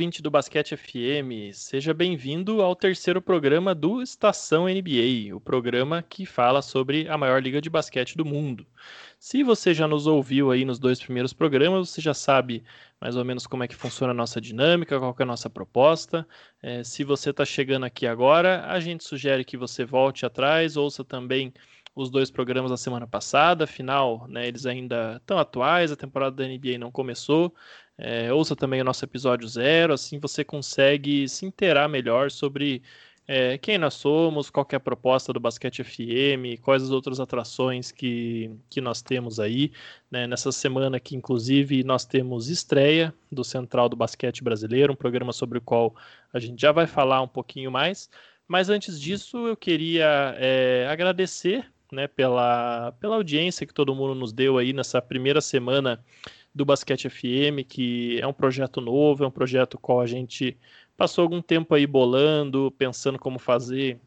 Ouvinte do Basquete FM, seja bem-vindo ao terceiro programa do Estação NBA, o programa que fala sobre a maior liga de basquete do mundo. Se você já nos ouviu aí nos dois primeiros programas, você já sabe mais ou menos como é que funciona a nossa dinâmica, qual é a nossa proposta. É, se você está chegando aqui agora, a gente sugere que você volte atrás, ouça também os dois programas da semana passada, afinal, né, eles ainda estão atuais, a temporada da NBA não começou. É, ouça também o nosso episódio zero, assim você consegue se inteirar melhor sobre é, quem nós somos, qual é a proposta do Basquete FM, quais as outras atrações que, que nós temos aí. Né? Nessa semana aqui, inclusive, nós temos estreia do Central do Basquete Brasileiro, um programa sobre o qual a gente já vai falar um pouquinho mais. Mas antes disso, eu queria é, agradecer né, pela, pela audiência que todo mundo nos deu aí nessa primeira semana do Basquete FM, que é um projeto novo, é um projeto qual a gente passou algum tempo aí bolando, pensando como fazer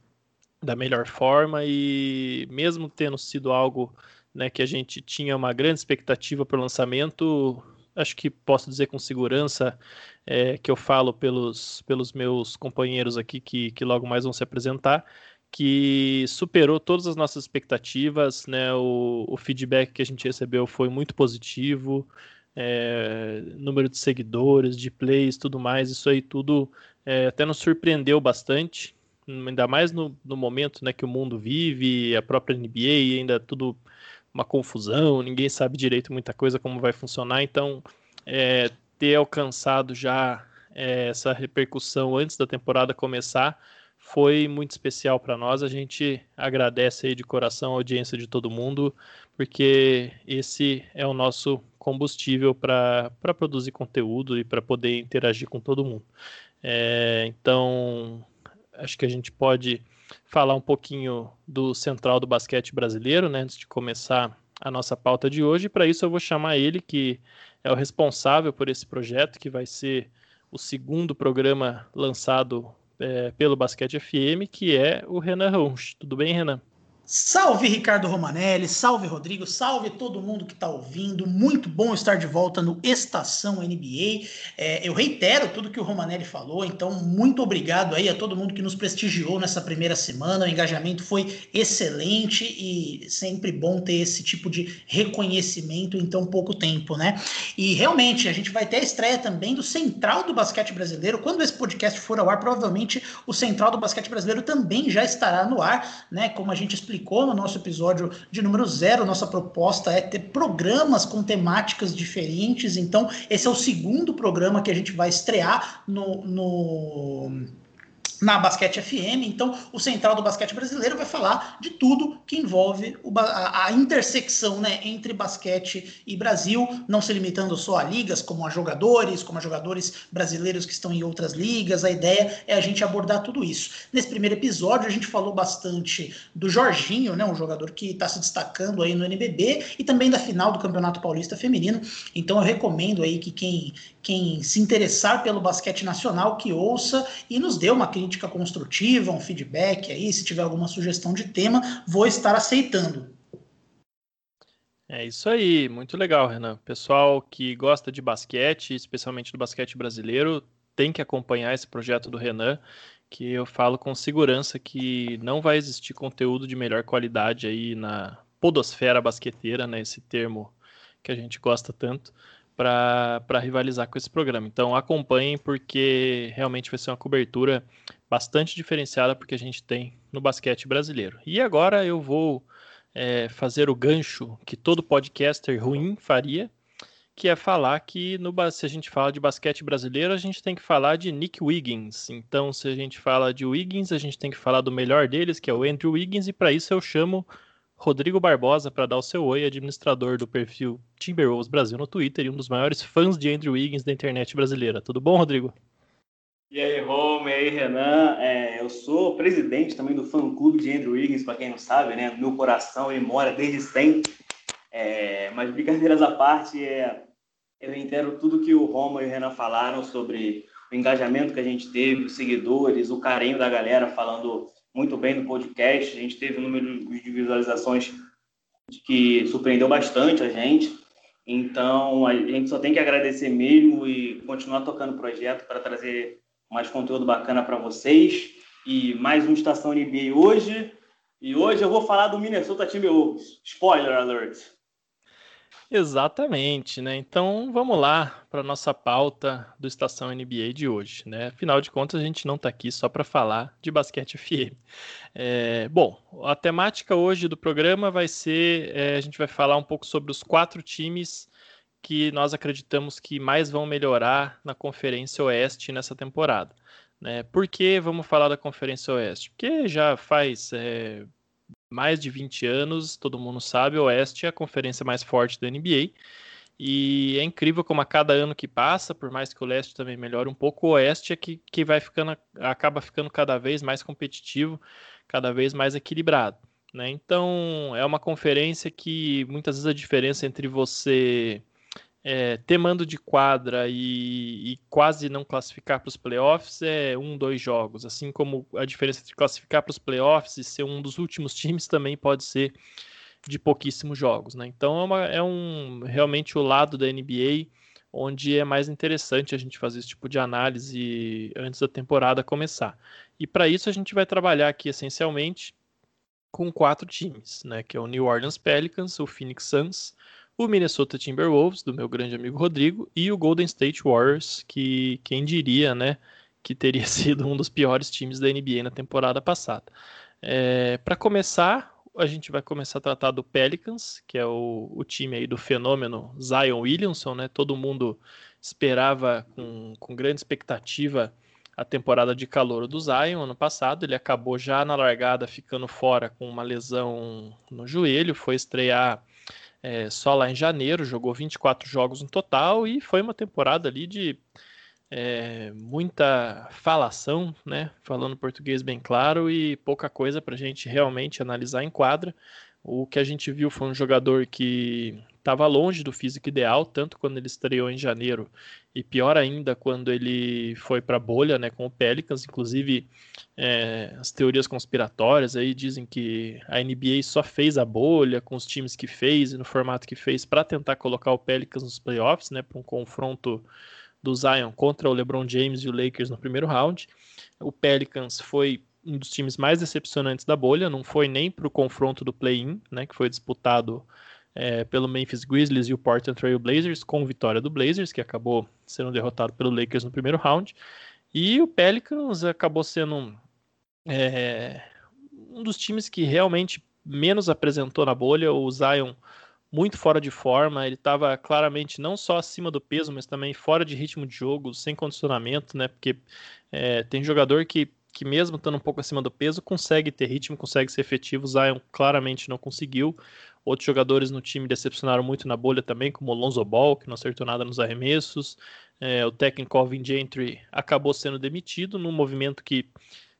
da melhor forma e mesmo tendo sido algo né, que a gente tinha uma grande expectativa para o lançamento, acho que posso dizer com segurança é, que eu falo pelos, pelos meus companheiros aqui que, que logo mais vão se apresentar, que superou todas as nossas expectativas, né? O, o feedback que a gente recebeu foi muito positivo, é, número de seguidores, de plays, tudo mais, isso aí tudo é, até nos surpreendeu bastante, ainda mais no, no, momento né, que o mundo vive, a própria NBA, ainda tudo uma confusão, ninguém sabe direito muita coisa como vai funcionar, então é, ter alcançado já é, essa repercussão antes da temporada começar foi muito especial para nós. A gente agradece aí de coração a audiência de todo mundo, porque esse é o nosso combustível para produzir conteúdo e para poder interagir com todo mundo. É, então, acho que a gente pode falar um pouquinho do Central do Basquete Brasileiro, né, antes de começar a nossa pauta de hoje. Para isso, eu vou chamar ele, que é o responsável por esse projeto, que vai ser o segundo programa lançado é, pelo Basquete FM, que é o Renan Runch. Tudo bem, Renan? Salve Ricardo Romanelli, salve Rodrigo, salve todo mundo que está ouvindo. Muito bom estar de volta no Estação NBA. É, eu reitero tudo que o Romanelli falou, então muito obrigado aí a todo mundo que nos prestigiou nessa primeira semana. O engajamento foi excelente e sempre bom ter esse tipo de reconhecimento em tão pouco tempo, né? E realmente a gente vai ter a estreia também do Central do Basquete Brasileiro. Quando esse podcast for ao ar, provavelmente o Central do Basquete Brasileiro também já estará no ar, né? Como a gente explicou explicou no nosso episódio de número zero, nossa proposta é ter programas com temáticas diferentes. Então, esse é o segundo programa que a gente vai estrear no, no na Basquete FM. Então, o Central do Basquete Brasileiro vai falar de tudo que envolve a, a, intersecção né, entre basquete e Brasil, não se limitando só a ligas, como a jogadores, como a jogadores brasileiros que estão em outras ligas. A ideia é a gente abordar tudo isso. Nesse primeiro episódio, a gente falou bastante do Jorginho, né, um jogador que está se destacando aí no NBB, e também da final do Campeonato Paulista Feminino. Então, eu recomendo aí que quem, quem se interessar pelo basquete nacional, que ouça e nos dê uma crítica construtiva, um feedback aí, se tiver alguma sugestão de tema, vou estar aceitando. É isso aí, muito legal, Renan. Pessoal que gosta de basquete, especialmente do basquete brasileiro, tem que acompanhar esse projeto do Renan, que eu falo com segurança que não vai existir conteúdo de melhor qualidade aí na podosfera basqueteira, né, esse termo que a gente gosta tanto, para rivalizar com esse programa. Então acompanhem porque realmente vai ser uma cobertura bastante diferenciada porque a gente tem no basquete brasileiro. E agora eu vou é, fazer o gancho que todo podcaster ruim faria, que é falar que no, se a gente fala de basquete brasileiro, a gente tem que falar de Nick Wiggins. Então, se a gente fala de Wiggins, a gente tem que falar do melhor deles, que é o Andrew Wiggins, e para isso eu chamo Rodrigo Barbosa para dar o seu oi, administrador do perfil Timberwolves Brasil no Twitter e um dos maiores fãs de Andrew Wiggins da internet brasileira. Tudo bom, Rodrigo? E aí, Rome, e aí, Renan. É, eu sou presidente também do fã-clube de Andrew Wiggins, para quem não sabe, né? Meu coração ele mora desde sempre. É, mas brincadeiras à parte, é, eu reitero tudo que o Roma e o Renan falaram sobre o engajamento que a gente teve, os seguidores, o carinho da galera falando muito bem do podcast. A gente teve um número de visualizações que surpreendeu bastante a gente. Então, a gente só tem que agradecer mesmo e continuar tocando o projeto para trazer mais conteúdo bacana para vocês. E mais uma Estação NBA hoje. E hoje eu vou falar do Minnesota Timberwolves. Spoiler alert. Exatamente, né? Então vamos lá para nossa pauta do Estação NBA de hoje, né? Afinal de contas, a gente não está aqui só para falar de basquete FM. É, bom, a temática hoje do programa vai ser: é, a gente vai falar um pouco sobre os quatro times que nós acreditamos que mais vão melhorar na Conferência Oeste nessa temporada. Né? Por que vamos falar da Conferência Oeste? Porque já faz é, mais de 20 anos, todo mundo sabe, o Oeste é a conferência mais forte da NBA. E é incrível como a cada ano que passa, por mais que o Leste também melhore um pouco, o Oeste é que, que vai ficando, acaba ficando cada vez mais competitivo, cada vez mais equilibrado. Né? Então é uma conferência que muitas vezes a diferença entre você é, ter mando de quadra e, e quase não classificar para os playoffs é um, dois jogos. Assim como a diferença entre classificar para os playoffs e ser um dos últimos times também pode ser de pouquíssimos jogos. Né? Então é, uma, é um realmente o lado da NBA onde é mais interessante a gente fazer esse tipo de análise antes da temporada começar. E para isso a gente vai trabalhar aqui essencialmente com quatro times, né? Que é o New Orleans Pelicans, o Phoenix Suns, o Minnesota Timberwolves, do meu grande amigo Rodrigo, e o Golden State Warriors, que quem diria, né, que teria sido um dos piores times da NBA na temporada passada. É, Para começar, a gente vai começar a tratar do Pelicans, que é o, o, time aí do fenômeno Zion Williamson, né? Todo mundo esperava com, com grande expectativa a temporada de calor do Zion ano passado. Ele acabou já na largada ficando fora com uma lesão no joelho, foi estrear é, só lá em janeiro, jogou 24 jogos no total e foi uma temporada ali de é, muita falação, né? Falando português bem claro e pouca coisa para a gente realmente analisar em quadra. O que a gente viu foi um jogador que estava longe do físico ideal, tanto quando ele estreou em janeiro e pior ainda quando ele foi para a bolha, né, com o Pelicans. Inclusive, é, as teorias conspiratórias aí dizem que a NBA só fez a bolha com os times que fez e no formato que fez para tentar colocar o Pelicans nos playoffs, né, para um confronto do Zion contra o LeBron James e o Lakers no primeiro round. O Pelicans foi um dos times mais decepcionantes da bolha, não foi nem para o confronto do play-in, né, que foi disputado é, pelo Memphis Grizzlies e o Portland Trail Blazers, com vitória do Blazers, que acabou sendo derrotado pelo Lakers no primeiro round. E o Pelicans acabou sendo é, um dos times que realmente menos apresentou na bolha. O Zion muito fora de forma, ele estava claramente não só acima do peso, mas também fora de ritmo de jogo, sem condicionamento, né? Porque é, tem jogador que que mesmo estando um pouco acima do peso, consegue ter ritmo, consegue ser efetivo. Zion claramente não conseguiu. Outros jogadores no time decepcionaram muito na bolha também, como o Lonzo Ball, que não acertou nada nos arremessos. É, o técnico Alvin Gentry acabou sendo demitido num movimento que,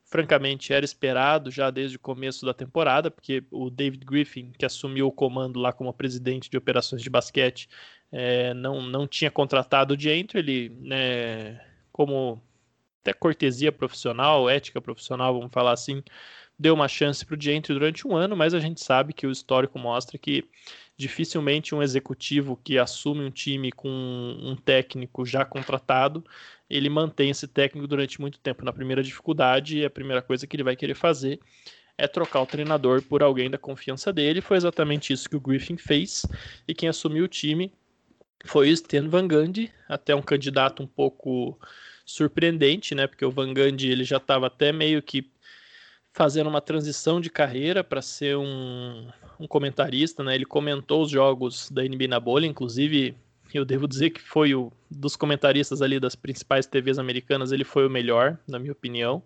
francamente, era esperado já desde o começo da temporada, porque o David Griffin, que assumiu o comando lá como presidente de operações de basquete, é, não, não tinha contratado o Gentry. Ele, né, como até cortesia profissional, ética profissional, vamos falar assim, deu uma chance para o Gentry durante um ano, mas a gente sabe que o histórico mostra que dificilmente um executivo que assume um time com um técnico já contratado, ele mantém esse técnico durante muito tempo. Na primeira dificuldade, a primeira coisa que ele vai querer fazer é trocar o treinador por alguém da confiança dele. Foi exatamente isso que o Griffin fez, e quem assumiu o time foi o Stan Van Gundy, até um candidato um pouco surpreendente, né? Porque o Van Gundy ele já estava até meio que fazendo uma transição de carreira para ser um, um, comentarista, né? Ele comentou os jogos da NBA na bolha, inclusive eu devo dizer que foi o dos comentaristas ali das principais TVs americanas, ele foi o melhor, na minha opinião.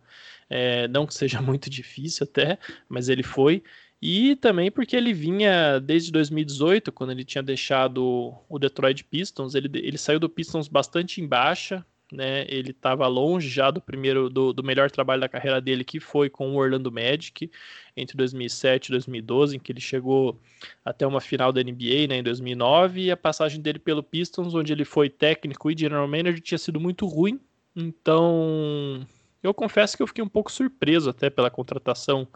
É, não que seja muito difícil até, mas ele foi. E também porque ele vinha desde 2018, quando ele tinha deixado o Detroit Pistons, ele, ele saiu do Pistons bastante em baixa, né? Ele estava longe já do primeiro do, do, melhor trabalho da carreira dele, que foi com o Orlando Magic entre 2007 e 2012, em que ele chegou até uma final da NBA, né, em 2009, e a passagem dele pelo Pistons, onde ele foi técnico e general manager, tinha sido muito ruim. Então, eu confesso que eu fiquei um pouco surpreso até pela contratação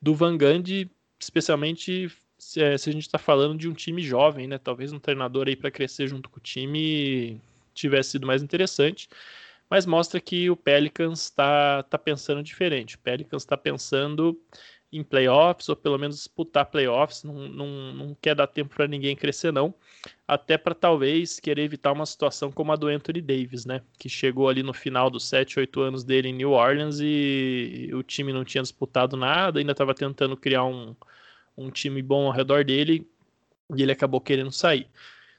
do Van Gundy, especialmente se, é, se a gente está falando de um time jovem, né? Talvez um treinador aí para crescer junto com o time tivesse sido mais interessante. Mas mostra que o Pelicans está tá pensando diferente. O Pelicans está pensando em playoffs, ou pelo menos disputar playoffs, não, não, não quer dar tempo para ninguém crescer, não. Até para talvez querer evitar uma situação como a do Anthony Davis, né? Que chegou ali no final dos 7, 8 anos dele em New Orleans e o time não tinha disputado nada, ainda estava tentando criar um, um time bom ao redor dele e ele acabou querendo sair.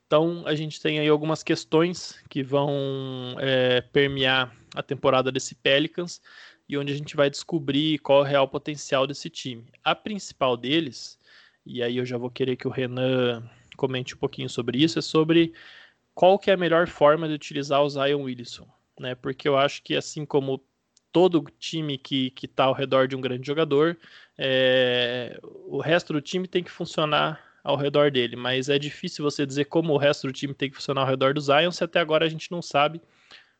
Então a gente tem aí algumas questões que vão é, permear a temporada desse Pelicans e onde a gente vai descobrir qual é o real potencial desse time. A principal deles, e aí eu já vou querer que o Renan comente um pouquinho sobre isso, é sobre qual que é a melhor forma de utilizar o Zion Wilson, né? Porque eu acho que assim como todo time que está ao redor de um grande jogador, é, o resto do time tem que funcionar ao redor dele, mas é difícil você dizer como o resto do time tem que funcionar ao redor do Zion, se até agora a gente não sabe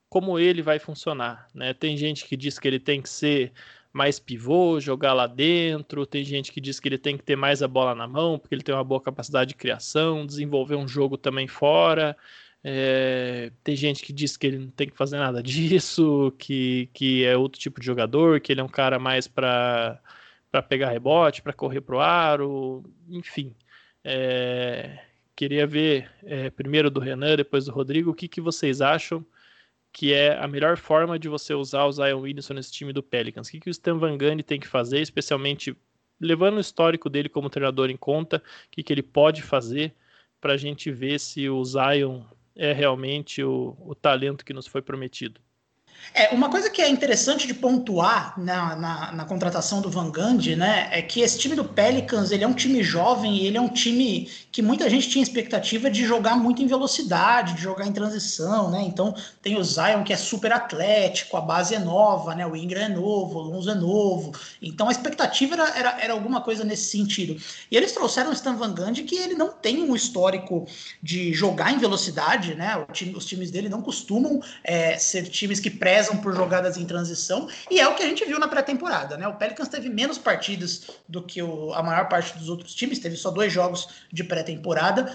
como ele vai funcionar. Né? Tem gente que diz que ele tem que ser mais pivô, jogar lá dentro, tem gente que diz que ele tem que ter mais a bola na mão, porque ele tem uma boa capacidade de criação, desenvolver um jogo também fora. É, tem gente que diz que ele não tem que fazer nada disso, que, que é outro tipo de jogador, que ele é um cara mais para pegar rebote, para correr pro aro, enfim. É, queria ver é, primeiro do Renan, depois do Rodrigo, o que, que vocês acham que é a melhor forma de você usar o Zion Williamson nesse time do Pelicans. O que, que o Stan Van Gundy tem que fazer, especialmente levando o histórico dele como treinador em conta, o que, que ele pode fazer para a gente ver se o Zion é realmente o, o talento que nos foi prometido. É, uma coisa que é interessante de pontuar na, na, na, contratação do Van Gundy, né, é que esse time do Pelicans, ele é um time jovem e ele é um time que muita gente tinha expectativa de jogar muito em velocidade, de jogar em transição, né, então tem o Zion que é super atlético, a base é nova, né, o Ingram é novo, o Lonzo é novo, então a expectativa era, era, era alguma coisa nesse sentido. E eles trouxeram o Stan Van Gundy que ele não tem um histórico de jogar em velocidade, né, time, os times dele não costumam é, ser times que prezam por jogadas em transição, e é o que a gente viu na pré-temporada, né? O Pelicans teve menos partidas do que o, a maior parte dos outros times, teve só dois jogos de pré-temporada,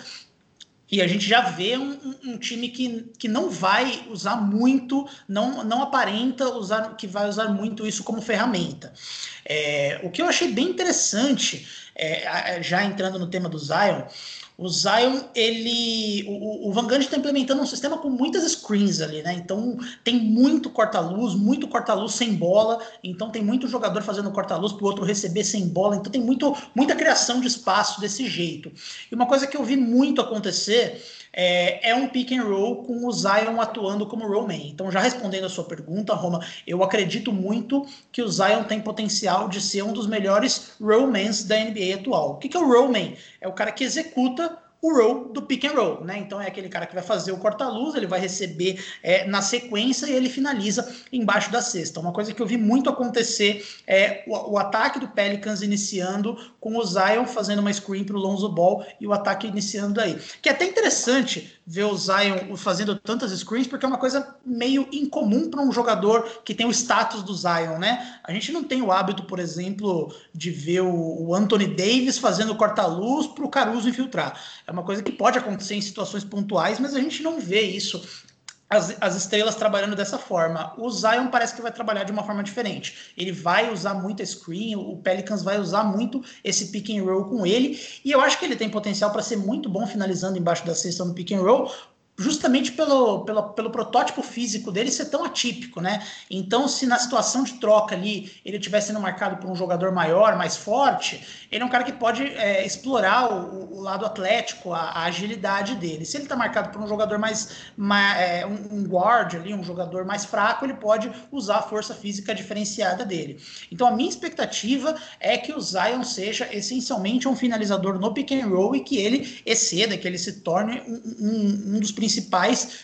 e a gente já vê um, um, time que, que não vai usar muito, não, não aparenta usar que vai usar muito isso como ferramenta. É, o que eu achei bem interessante, é, já entrando no tema do Zion, o Zion, ele. O, o está implementando um sistema com muitas screens ali, né? Então tem muito corta-luz, muito corta-luz sem bola. Então tem muito jogador fazendo corta-luz para o outro receber sem bola. Então tem muito, muita criação de espaço desse jeito. E uma coisa que eu vi muito acontecer é, é, um pick and roll com o Zion atuando como rollman. Então, já respondendo a sua pergunta, Roma, eu acredito muito que o Zion tem potencial de ser um dos melhores rollmans da NBA atual. O que, que é o rollman? É o cara que executa o roll do pick and roll, né? Então é aquele cara que vai fazer o corta-luz, ele vai receber é, na sequência e ele finaliza embaixo da cesta. Uma coisa que eu vi muito acontecer é o, o ataque do Pelicans iniciando com o Zion fazendo uma screen para o Lonzo Ball e o ataque iniciando daí. Que é até interessante ver o Zion fazendo tantas screens, porque é uma coisa meio incomum para um jogador que tem o status do Zion, né? A gente não tem o hábito, por exemplo, de ver o, Anthony Davis fazendo corta-luz para o Caruso infiltrar. É uma coisa que pode acontecer em situações pontuais, mas a gente não vê isso as, as, estrelas trabalhando dessa forma. O Zion parece que vai trabalhar de uma forma diferente. Ele vai usar muito screen, o Pelicans vai usar muito esse pick and roll com ele, e eu acho que ele tem potencial para ser muito bom finalizando embaixo da cesta no pick and roll, justamente pelo, pelo, pelo protótipo físico dele ser tão atípico, né? Então, se na situação de troca ali ele tivesse sendo marcado por um jogador maior, mais forte, ele é um cara que pode é, explorar o, o, lado atlético, a, a, agilidade dele. Se ele está marcado por um jogador mais, mais é, um, um, guard ali, um jogador mais fraco, ele pode usar a força física diferenciada dele. Então, a minha expectativa é que o Zion seja essencialmente um finalizador no pick and roll e que ele exceda, que ele se torne um, um, um dos principais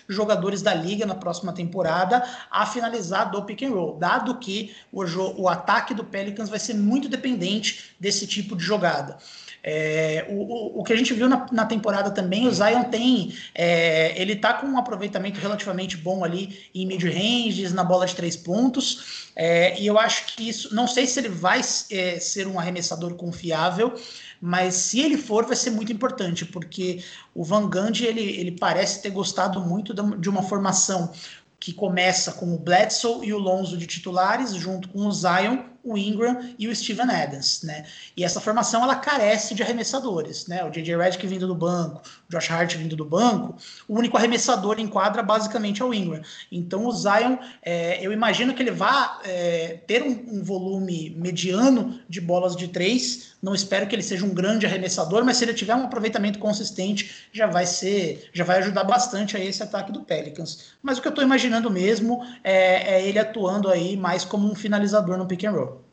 jogadores da liga na próxima temporada a finalizar do pick and roll, dado que o, o ataque do Pelicans vai ser muito dependente desse tipo de jogada. É, o, o, o, que a gente viu na, na temporada também, o Zion tem. É, ele tá com um aproveitamento relativamente bom ali em mid-ranges, na bola de três pontos. É, e eu acho que isso. Não sei se ele vai é, ser um arremessador confiável, mas se ele for, vai ser muito importante, porque o Van Gundy, ele, ele parece ter gostado muito de uma formação que começa com o Bledsoe e o Lonzo de titulares, junto com o Zion, o Ingram e o Steven Adams, né? E essa formação ela carece de arremessadores, né? O JJ Redick vindo do banco, o Josh Hart vindo do banco, o único arremessador em quadra basicamente é o Ingram. Então o Zion, é, eu imagino que ele vá é, ter um, um, volume mediano de bolas de três. Não espero que ele seja um grande arremessador, mas se ele tiver um aproveitamento consistente, já vai ser, já vai ajudar bastante a esse ataque do Pelicans. Mas o que eu estou imaginando mesmo é, é ele atuando aí mais como um finalizador no pick and roll.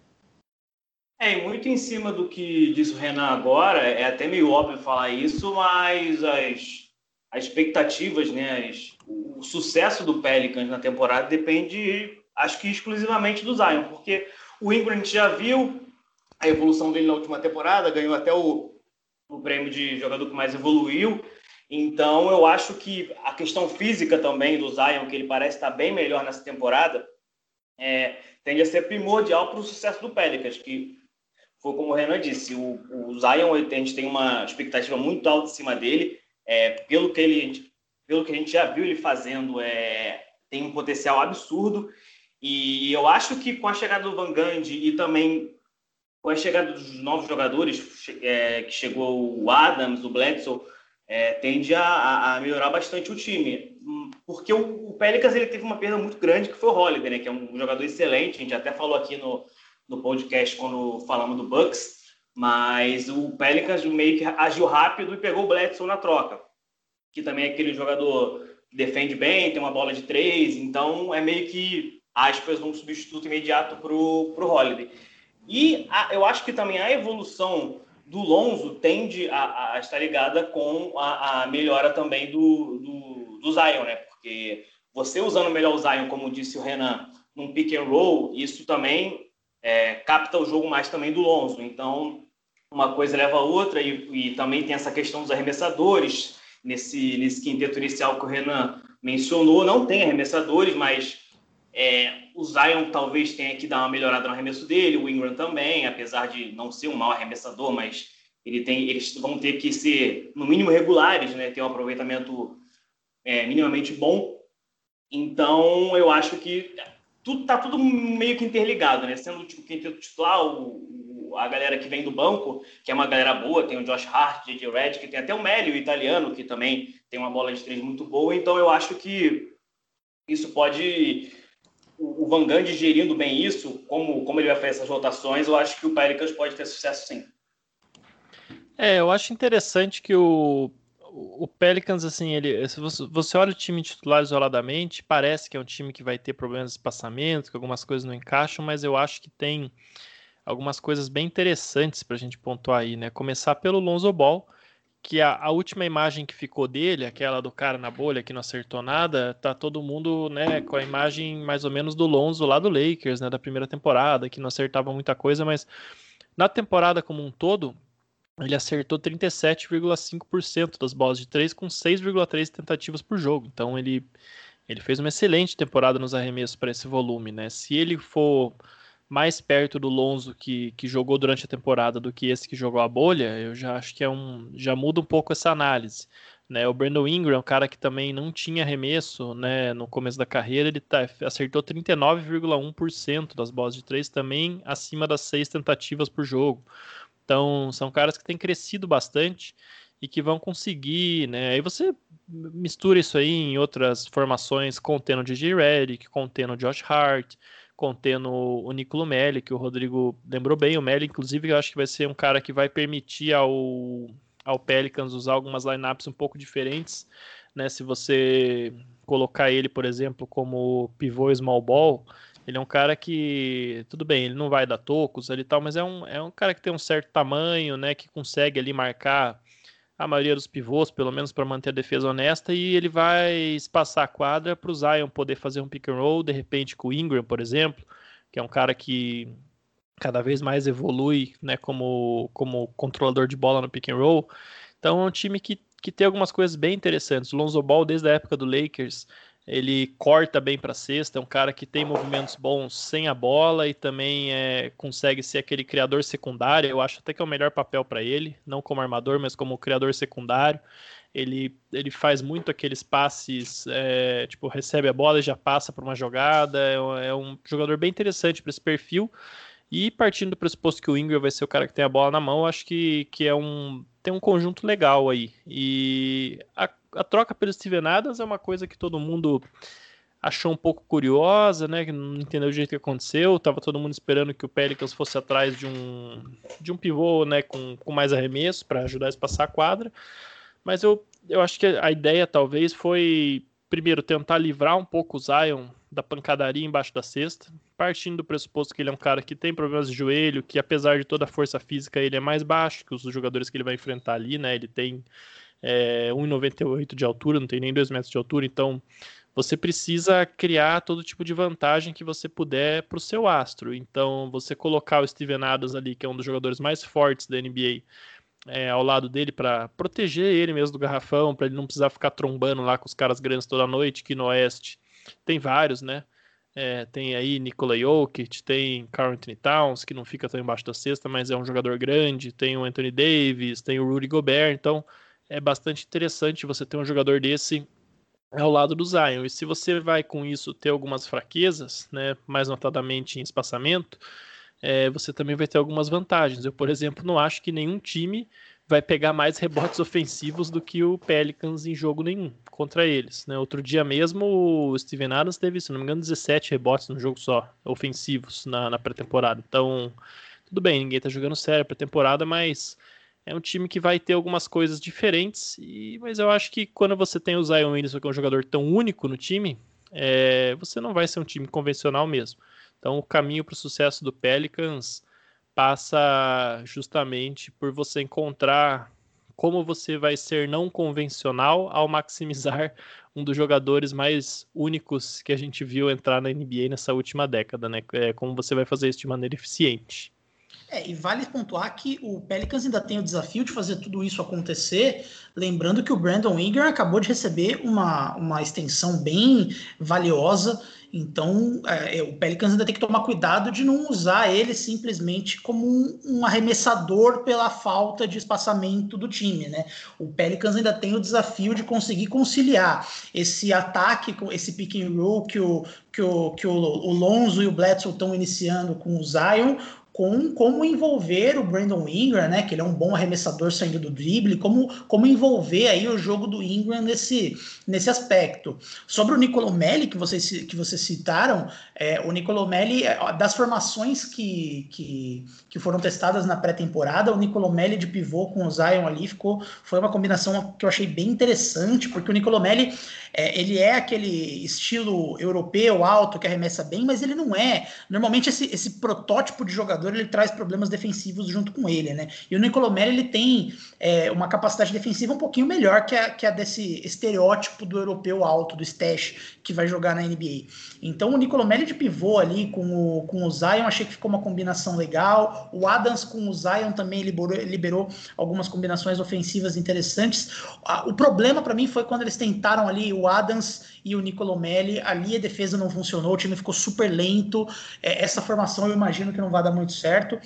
É, muito em cima do que disse o Renan agora, é até meio óbvio falar isso, mas as, as expectativas, né, as, o, sucesso do Pelicans na temporada depende, acho que exclusivamente do Zion, porque o Ingram a gente já viu a evolução dele na última temporada, ganhou até o, o prêmio de jogador que mais evoluiu, então eu acho que a questão física também do Zion, que ele parece estar bem melhor nessa temporada, é, tende a ser primordial para o sucesso do Pelicans, que foi como o Renan disse, o, o Zion, a gente tem uma expectativa muito alta em cima dele, é, pelo, que ele, pelo que a gente já viu ele fazendo, é, tem um potencial absurdo, e eu acho que com a chegada do Van Gundy e também com a chegada dos novos jogadores, é, que chegou o Adams, o Bledsoe, é, tende a, a, melhorar bastante o time. Porque o, o Pelicans ele teve uma perda muito grande, que foi o Holiday, né, que é um jogador excelente, a gente até falou aqui no, no podcast quando falamos do Bucks, mas o Pelicans meio que agiu rápido e pegou o Bledsoe na troca, que também é aquele jogador que defende bem, tem uma bola de três, então é meio que aspas um substituto imediato para o Holiday. E a, eu acho que também a evolução do Lonzo tende a, a estar ligada com a, a melhora também do, do, do, Zion, né? Porque você usando melhor o Zion, como disse o Renan, num pick and roll, isso também é, capta o jogo mais também do Lonzo. Então, uma coisa leva a outra e, e, também tem essa questão dos arremessadores. Nesse, nesse quinteto inicial que o Renan mencionou, não tem arremessadores, mas é, o Zion talvez tenha que dar uma melhorada no arremesso dele, o Ingram também, apesar de não ser um mau arremessador, mas ele tem, eles vão ter que ser, no mínimo, regulares, né? ter um aproveitamento é, minimamente bom. Então, eu acho que tudo tá tudo meio que interligado, né? Sendo o quinteto titular, o, a galera que vem do banco, que é uma galera boa, tem o Josh Hart, JJ Redick, tem até o Mélio, o italiano, que também tem uma bola de três muito boa. Então eu acho que isso pode o, Van Gundy gerindo bem isso, como como ele vai fazer essas rotações, eu acho que o Pelicans pode ter sucesso sim. É, eu acho interessante que o o Pelicans, assim, ele, se você olha o time titular isoladamente, parece que é um time que vai ter problemas de espaçamento, que algumas coisas não encaixam, mas eu acho que tem algumas coisas bem interessantes para a gente pontuar aí, né? Começar pelo Lonzo Ball, que a, a, última imagem que ficou dele, aquela do cara na bolha que não acertou nada, tá todo mundo, né, com a imagem mais ou menos do Lonzo lá do Lakers, né, da primeira temporada, que não acertava muita coisa, mas na temporada como um todo, ele acertou 37,5% das bolas de 3 com 6,3 tentativas por jogo. Então ele, ele fez uma excelente temporada nos arremessos para esse volume, né? Se ele for mais perto do Lonzo que, que jogou durante a temporada do que esse que jogou a bolha, eu já acho que é um já muda um pouco essa análise. Né, o Brandon Ingram, é um cara que também não tinha arremesso né, no começo da carreira, ele tá, acertou 39,1% das bolas de três, também acima das seis tentativas por jogo. Então, são caras que têm crescido bastante e que vão conseguir, né? Aí você mistura isso aí em outras formações, contendo o DJ Redick, contendo o Josh Hart, contendo o Nicolo Melli, que o Rodrigo lembrou bem. O Melli, inclusive, eu acho que vai ser um cara que vai permitir ao, ao Pelicans usar algumas lineups um pouco diferentes, né? Se você colocar ele, por exemplo, como pivô small ball, ele é um cara que, tudo bem, ele não vai dar tocos ali e tal, mas é um, é um cara que tem um certo tamanho, né? Que consegue ali marcar a maioria dos pivôs, pelo menos para manter a defesa honesta, e ele vai espaçar a quadra para o Zion poder fazer um pick and roll, de repente com o Ingram, por exemplo, que é um cara que cada vez mais evolui né, como, como controlador de bola no pick and roll. Então é um time que, que tem algumas coisas bem interessantes. O Lonzo Ball, desde a época do Lakers, ele corta bem para a cesta, é um cara que tem movimentos bons sem a bola e também é, consegue ser aquele criador secundário. Eu acho até que é o melhor papel para ele, não como armador, mas como criador secundário. Ele, ele faz muito aqueles passes, é, tipo, recebe a bola e já passa para uma jogada. É, é um jogador bem interessante para esse perfil. E partindo do pressuposto que o Ingram vai ser o cara que tem a bola na mão, acho que, que é um, tem um conjunto legal aí. E a a troca pelo Steven Adams é uma coisa que todo mundo achou um pouco curiosa, né? Que não entendeu o jeito que aconteceu. Tava todo mundo esperando que o Pelicans fosse atrás de um de um pivô, né? Com, com mais arremesso para ajudar a espaçar a quadra. Mas eu, eu acho que a ideia talvez foi primeiro tentar livrar um pouco o Zion da pancadaria embaixo da cesta, partindo do pressuposto que ele é um cara que tem problemas de joelho, que apesar de toda a força física ele é mais baixo que os jogadores que ele vai enfrentar ali, né? Ele tem é, 1,98 de altura, não tem nem 2 metros de altura, então você precisa criar todo tipo de vantagem que você puder para o seu astro. Então, você colocar o Steven Adams ali, que é um dos jogadores mais fortes da NBA, é, ao lado dele para proteger ele mesmo do garrafão, para ele não precisar ficar trombando lá com os caras grandes toda noite, que no Oeste tem vários, né? É, tem aí Nikola Jokic, tem Carl Towns, que não fica tão embaixo da cesta, mas é um jogador grande, tem o Anthony Davis, tem o Rudy Gobert, então é bastante interessante você ter um jogador desse ao lado do Zion. E se você vai com isso ter algumas fraquezas, né, mais notadamente em espaçamento, é, você também vai ter algumas vantagens. Eu, por exemplo, não acho que nenhum time vai pegar mais rebotes ofensivos do que o Pelicans em jogo nenhum contra eles. Né? Outro dia mesmo o Steven Adams teve, se não me engano, 17 rebotes no jogo só, ofensivos na, na pré-temporada. Então, tudo bem, ninguém está jogando sério pré-temporada, mas é um time que vai ter algumas coisas diferentes, e, mas eu acho que quando você tem o Zion Williamson, que é um jogador tão único no time, é, você não vai ser um time convencional mesmo. Então o caminho para o sucesso do Pelicans passa justamente por você encontrar como você vai ser não convencional ao maximizar um dos jogadores mais únicos que a gente viu entrar na NBA nessa última década, né? É, como você vai fazer isso de maneira eficiente. É, e vale pontuar que o Pelicans ainda tem o desafio de fazer tudo isso acontecer, lembrando que o Brandon Ingram acabou de receber uma, uma extensão bem valiosa, então é, o Pelicans ainda tem que tomar cuidado de não usar ele simplesmente como um, um, arremessador pela falta de espaçamento do time, né? O Pelicans ainda tem o desafio de conseguir conciliar esse ataque, com esse pick and roll que o, que o, que o, o Lonzo e o Bledsoe estão iniciando com o Zion, com como envolver o Brandon Ingram, né, que ele é um bom arremessador saindo do drible, como, como envolver aí o jogo do Ingram nesse, nesse aspecto. Sobre o Nicolomelli, que vocês, que vocês citaram, é, o Nicolomelli, é, das formações que, que, que foram testadas na pré-temporada, o Nicolomelli de pivô com o Zion ali ficou, foi uma combinação que eu achei bem interessante, porque o Nicolomelli, é, ele é aquele estilo europeu alto que arremessa bem, mas ele não é. Normalmente esse, esse protótipo de jogador jogador ele traz problemas defensivos junto com ele, né? E o Nicolomelli ele tem é, uma capacidade defensiva um pouquinho melhor que a, que a desse estereótipo do europeu alto, do stash, que vai jogar na NBA. Então o Nicolomelli de pivô ali com o, com o Zion, achei que ficou uma combinação legal. O Adams com o Zion também liberou, liberou algumas combinações ofensivas interessantes. O problema para mim foi quando eles tentaram ali o Adams e o Nicolomelli, ali a defesa não funcionou, o time ficou super lento. É, essa formação eu imagino que não vai dar muito certo.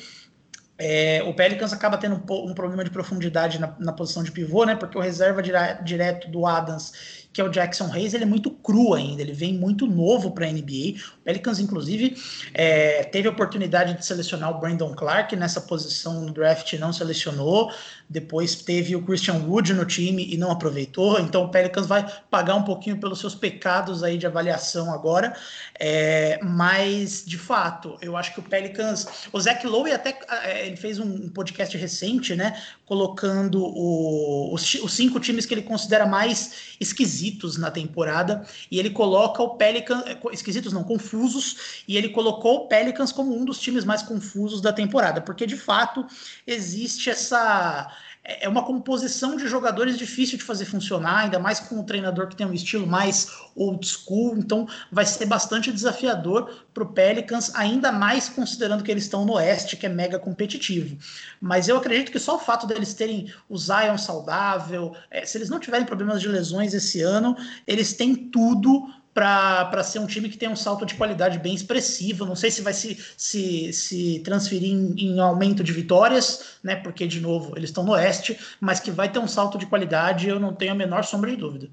É, o Pelicans acaba tendo um, um problema de profundidade na, na, posição de pivô, né? Porque o reserva dire, direto do Adams que é o Jackson Hayes, ele é muito cru ainda, ele vem muito novo para a NBA. O Pelicans, inclusive, é, teve a oportunidade de selecionar o Brandon Clark nessa posição no draft, não selecionou. Depois teve o Christian Wood no time e não aproveitou. Então o Pelicans vai pagar um pouquinho pelos seus pecados aí de avaliação agora. É, mas, de fato, eu acho que o Pelicans. O Zach Lowe até é, ele fez um podcast recente, né? Colocando o, os, os cinco times que ele considera mais esquisitos esquisitos na temporada e ele coloca o Pelicans, é, esquisitos não, confusos, e ele colocou o Pelicans como um dos times mais confusos da temporada, porque de fato existe essa é, é uma composição de jogadores difícil de fazer funcionar, ainda mais com um treinador que tem um estilo mais old school, então vai ser bastante desafiador para o Pelicans, ainda mais considerando que eles estão no Oeste, que é mega competitivo. Mas eu acredito que só o fato deles terem o Zion saudável, é, se eles não tiverem problemas de lesões esse ano, eles têm tudo para ser um time que tem um salto de qualidade bem expressivo. Não sei se vai se, se, se transferir em, em aumento de vitórias, né? Porque, de novo, eles estão no Oeste, mas que vai ter um salto de qualidade, eu não tenho a menor sombra de dúvida.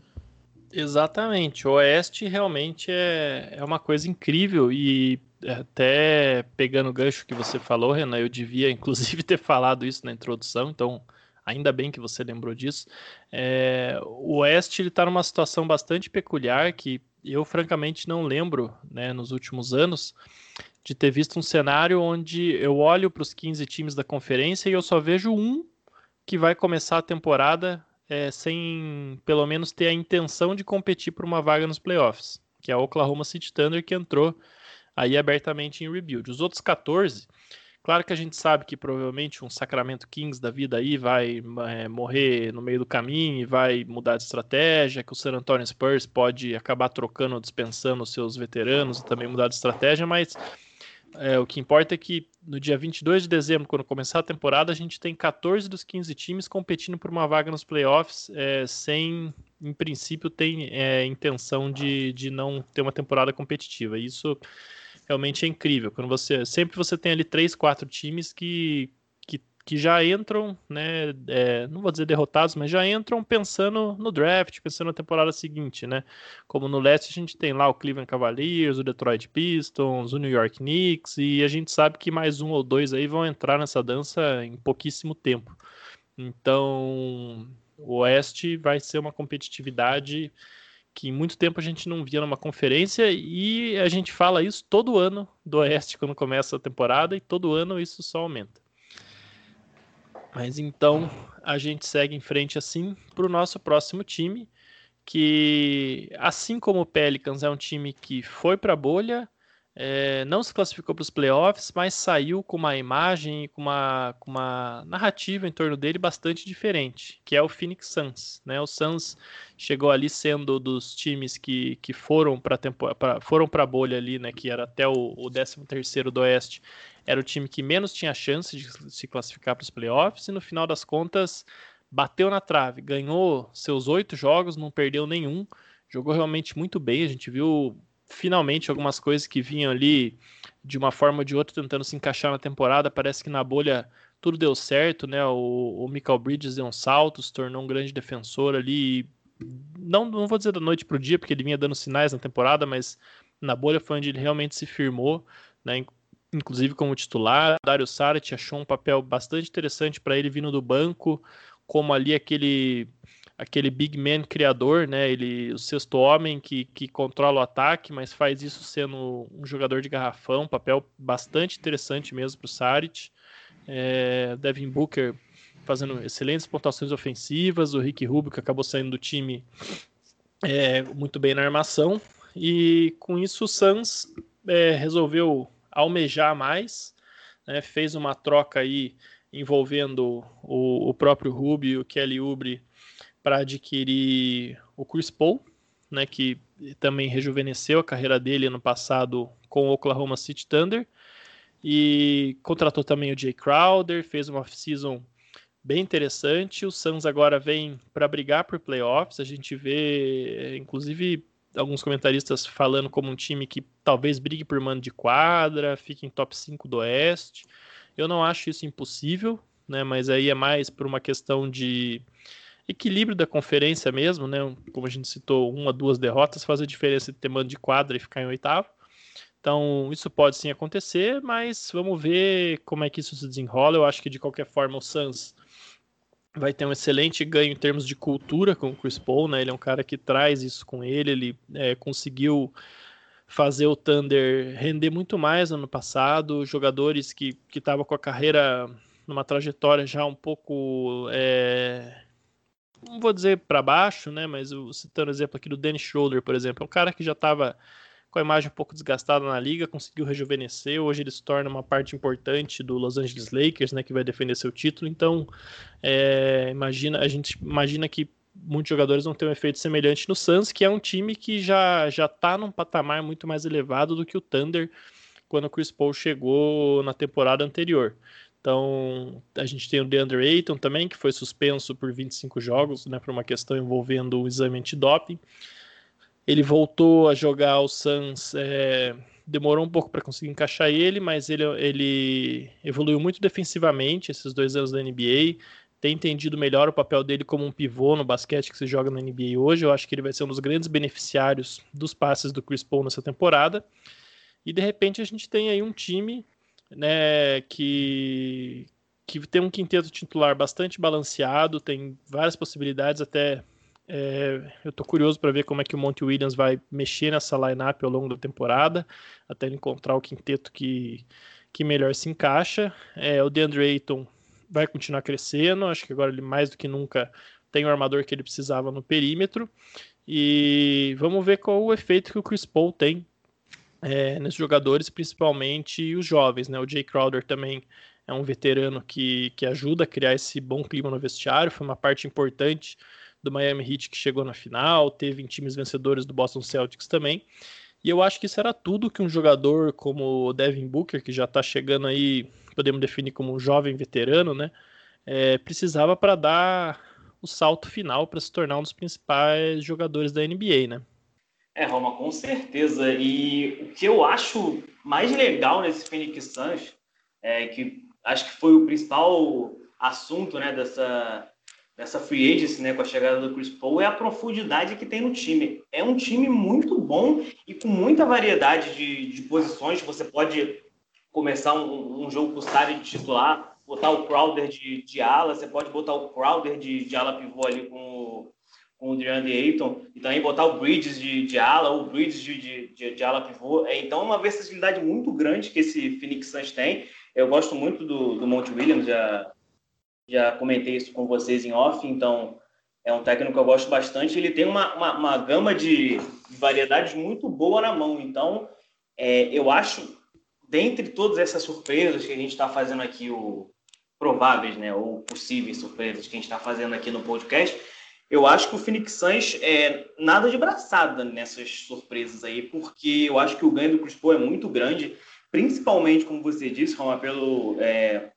Exatamente. O Oeste realmente é, é uma coisa incrível e até pegando o gancho que você falou, Renan, eu devia inclusive ter falado isso na introdução, então ainda bem que você lembrou disso. É, o Oeste está numa situação bastante peculiar que eu francamente não lembro, né, nos últimos anos, de ter visto um cenário onde eu olho para os 15 times da conferência e eu só vejo um que vai começar a temporada é, sem pelo menos ter a intenção de competir por uma vaga nos playoffs, que é o Oklahoma City Thunder, que entrou aí abertamente em rebuild. Os outros 14 Claro que a gente sabe que provavelmente um Sacramento Kings da vida aí vai é, morrer no meio do caminho e vai mudar de estratégia, que o San Antonio Spurs pode acabar trocando dispensando os seus veteranos e também mudar de estratégia, mas é, o que importa é que no dia 22 de dezembro, quando começar a temporada, a gente tem 14 dos 15 times competindo por uma vaga nos playoffs, é, sem, em princípio, ter é, intenção de, de não ter uma temporada competitiva. Isso realmente é incrível. Quando você sempre você tem ali três, quatro times que, que, que já entram, né? É, não vou dizer derrotados, mas já entram pensando no draft, pensando na temporada seguinte, né? Como no leste a gente tem lá o Cleveland Cavaliers, o Detroit Pistons, o New York Knicks e a gente sabe que mais um ou dois aí vão entrar nessa dança em pouquíssimo tempo. Então, o Oeste vai ser uma competitividade que muito tempo a gente não via numa conferência e a gente fala isso todo ano do Oeste quando começa a temporada e todo ano isso só aumenta. Mas então a gente segue em frente assim para o nosso próximo time, que assim como o Pelicans é um time que foi para a bolha, é, não se classificou para os playoffs, mas saiu com uma imagem, com uma, com uma narrativa em torno dele bastante diferente, que é o Phoenix Suns. Né? O Suns chegou ali sendo dos times que, que foram para foram para a bolha ali, né? que era até o, o 13º do Oeste, era o time que menos tinha chance de se classificar para os playoffs, e no final das contas bateu na trave, ganhou seus oito jogos, não perdeu nenhum, jogou realmente muito bem, a gente viu finalmente algumas coisas que vinham ali de uma forma ou de outra tentando se encaixar na temporada. Parece que na bolha tudo deu certo, né? O, o Michael Bridges deu um salto, se tornou um grande defensor ali. Não, não vou dizer da noite para o dia, porque ele vinha dando sinais na temporada, mas na bolha foi onde ele realmente se firmou, né? Inclusive como titular. Dario Saric achou um papel bastante interessante para ele vindo do banco, como ali aquele aquele big man criador, né? Ele, o sexto homem que, que controla o ataque, mas faz isso sendo um jogador de garrafão, papel bastante interessante mesmo para o Saric. É, Devin Booker fazendo excelentes pontuações ofensivas, o Rick Rubio que acabou saindo do time é, muito bem na armação, e com isso o Suns é, resolveu almejar mais, né, fez uma troca aí envolvendo o, o próprio Rubio o Kelly Oubre para adquirir o Chris Paul, né, que também rejuvenesceu a carreira dele ano passado com o Oklahoma City Thunder. E contratou também o Jay Crowder, fez uma off-season bem interessante. O Suns agora vem para brigar por playoffs. A gente vê, inclusive, alguns comentaristas falando como um time que talvez brigue por mando de quadra, fique em top 5 do Oeste. Eu não acho isso impossível, né? Mas aí é mais por uma questão de equilíbrio da conferência mesmo, né? Como a gente citou, uma, duas derrotas faz a diferença de ter mando de quadra e ficar em oitavo. Então, isso pode sim acontecer, mas vamos ver como é que isso se desenrola. Eu acho que de qualquer forma o Suns vai ter um excelente ganho em termos de cultura com o Chris Paul, né? Ele é um cara que traz isso com ele, ele é, conseguiu fazer o Thunder render muito mais no ano passado, jogadores que estavam com a carreira numa trajetória já um pouco é, não vou dizer para baixo, né? Mas eu, citando o exemplo aqui do Dennis Schroeder, por exemplo, é um cara que já estava com a imagem um pouco desgastada na liga, conseguiu rejuvenescer, hoje ele se torna uma parte importante do Los Angeles Lakers, né, que vai defender seu título, então é, imagina, a gente imagina que muitos jogadores vão ter um efeito semelhante no Suns, que é um time que já já está num patamar muito mais elevado do que o Thunder quando o Chris Paul chegou na temporada anterior. Então, a gente tem o DeAndre Ayton também, que foi suspenso por 25 jogos, né, por uma questão envolvendo o exame antidoping. Ele voltou a jogar o Suns, é, demorou um pouco para conseguir encaixar ele, mas ele, ele evoluiu muito defensivamente esses dois anos da NBA. Tem entendido melhor o papel dele como um pivô no basquete que se joga na NBA hoje. Eu acho que ele vai ser um dos grandes beneficiários dos passes do Chris Paul nessa temporada. E de repente a gente tem aí um time né, que, que tem um quinteto titular bastante balanceado, tem várias possibilidades, até é, eu estou curioso para ver como é que o Monte Williams vai mexer nessa lineup ao longo da temporada, até ele encontrar o quinteto que, que melhor se encaixa. É, o DeAndre Ayton vai continuar crescendo, acho que agora ele mais do que nunca tem o armador que ele precisava no perímetro. E vamos ver qual o efeito que o Chris Paul tem é, nesses jogadores, principalmente os jovens. Né? O Jay Crowder também é um veterano que, que ajuda a criar esse bom clima no vestiário, foi uma parte importante do Miami Heat que chegou na final, teve em times vencedores do Boston Celtics também. E eu acho que isso era tudo que um jogador como o Devin Booker, que já está chegando aí, podemos definir como um jovem veterano, né? É, precisava para dar o salto final para se tornar um dos principais jogadores da NBA, né? É, Roma, com certeza. E o que eu acho mais legal nesse Phoenix Suns é que acho que foi o principal assunto, né, dessa nessa free agency, né, com a chegada do Chris Paul, é a profundidade que tem no time. É um time muito bom e com muita variedade de, de posições. Você pode começar um, um jogo com o Sari de titular, botar o Crowder de, de ala, você pode botar o Crowder de, de ala pivô ali com o, com o DeAndre Ayton, e também botar o Bridges de, de ala, ou o Bridges de, de, de, de ala pivô. É, então, uma versatilidade muito grande que esse Phoenix Suns tem. Eu gosto muito do, do Monte Williams, já já comentei isso com vocês em off, então é um técnico que eu gosto bastante. Ele tem uma, uma, uma gama de, variedades muito boa na mão, então é, eu acho, dentre todas essas surpresas que a gente está fazendo aqui, o prováveis, né, ou possíveis surpresas que a gente está fazendo aqui no podcast, eu acho que o Phoenix Suns é nada de braçada nessas surpresas aí, porque eu acho que o ganho do Chris Paul é muito grande, principalmente, como você disse, Roma, pelo é,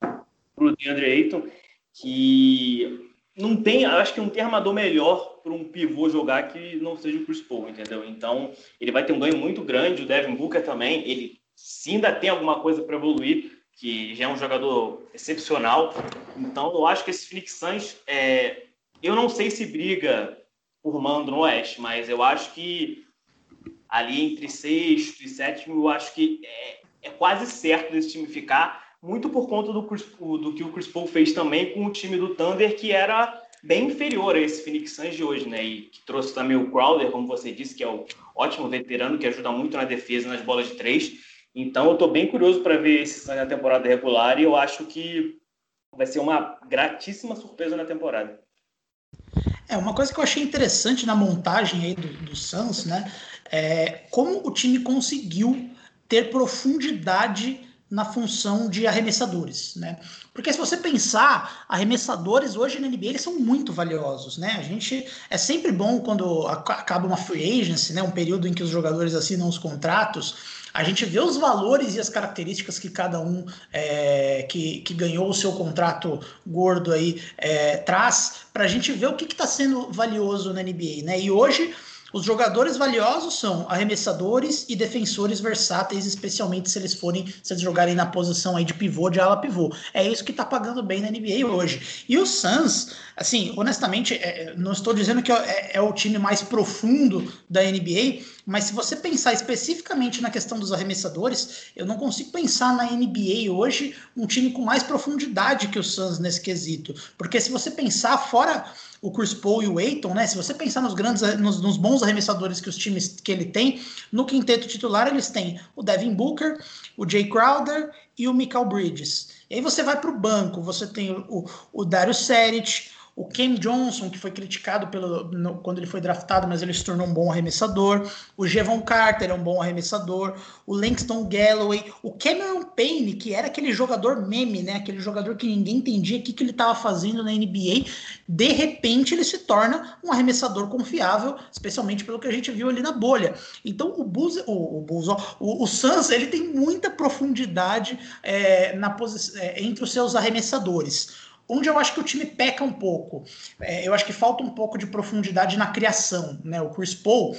pro DeAndre Ayton que não tem, acho que não tem armador melhor para um pivô jogar que não seja o Chris Paul, entendeu? Então, ele vai ter um ganho muito grande, o Devin Booker também, ele se ainda tem alguma coisa para evoluir, que já é um jogador excepcional. Então, eu acho que esse Phoenix Suns, é, eu não sei se briga por mando no Oeste, mas eu acho que ali entre sexto e sétimo, eu acho que é, é quase certo desse time ficar muito por conta do, do que o Chris Paul fez também com o time do Thunder, que era bem inferior a esse Phoenix Suns de hoje, né? E que trouxe também o Crowder, como você disse, que é o ótimo veterano, que ajuda muito na defesa nas bolas de três. Então eu estou bem curioso para ver esse Suns na temporada regular e eu acho que vai ser uma gratíssima surpresa na temporada. É, uma coisa que eu achei interessante na montagem aí do, do Suns, né? É como o time conseguiu ter profundidade na função de arremessadores, né? Porque se você pensar, arremessadores hoje na NBA eles são muito valiosos, né? A gente é sempre bom quando acaba uma free agency, né? Um período em que os jogadores assinam os contratos, a gente vê os valores e as características que cada um é, que, que ganhou o seu contrato gordo aí é, traz, para a gente ver o que está sendo valioso na NBA, né? E hoje os jogadores valiosos são arremessadores e defensores versáteis, especialmente se eles forem, se eles jogarem na posição aí de pivô, de ala pivô. É isso que tá pagando bem na NBA hoje. E o Suns, assim, honestamente, é, é não estou dizendo que é, é, é o time mais profundo da NBA, mas se você pensar especificamente na questão dos arremessadores, eu não consigo pensar na NBA hoje um time com mais profundidade que o Suns nesse quesito. Porque se você pensar fora o Chris Paul e o Aiton, né? Se você pensar nos grandes, nos, nos, bons arremessadores que os times que ele tem, no quinteto titular eles têm o Devin Booker, o Jay Crowder e o Michael Bridges. E aí você vai para o banco, você tem o, o Dario Saric, o Cam Johnson, que foi criticado pelo, no, quando ele foi draftado, mas ele se tornou um bom arremessador. O Jevon Carter é um bom arremessador. O Langston Galloway. O Cameron Payne, que era aquele jogador meme, né? Aquele jogador que ninguém entendia o que, que ele estava fazendo na NBA. De repente, ele se torna um arremessador confiável, especialmente pelo que a gente viu ali na bolha. Então, o Bulls, o, o, Bulls, o, o Suns, ele tem muita profundidade é, na é, entre os seus arremessadores. Onde eu acho que o time peca um pouco, é, eu acho que falta um pouco de profundidade na criação, né? O Chris Paul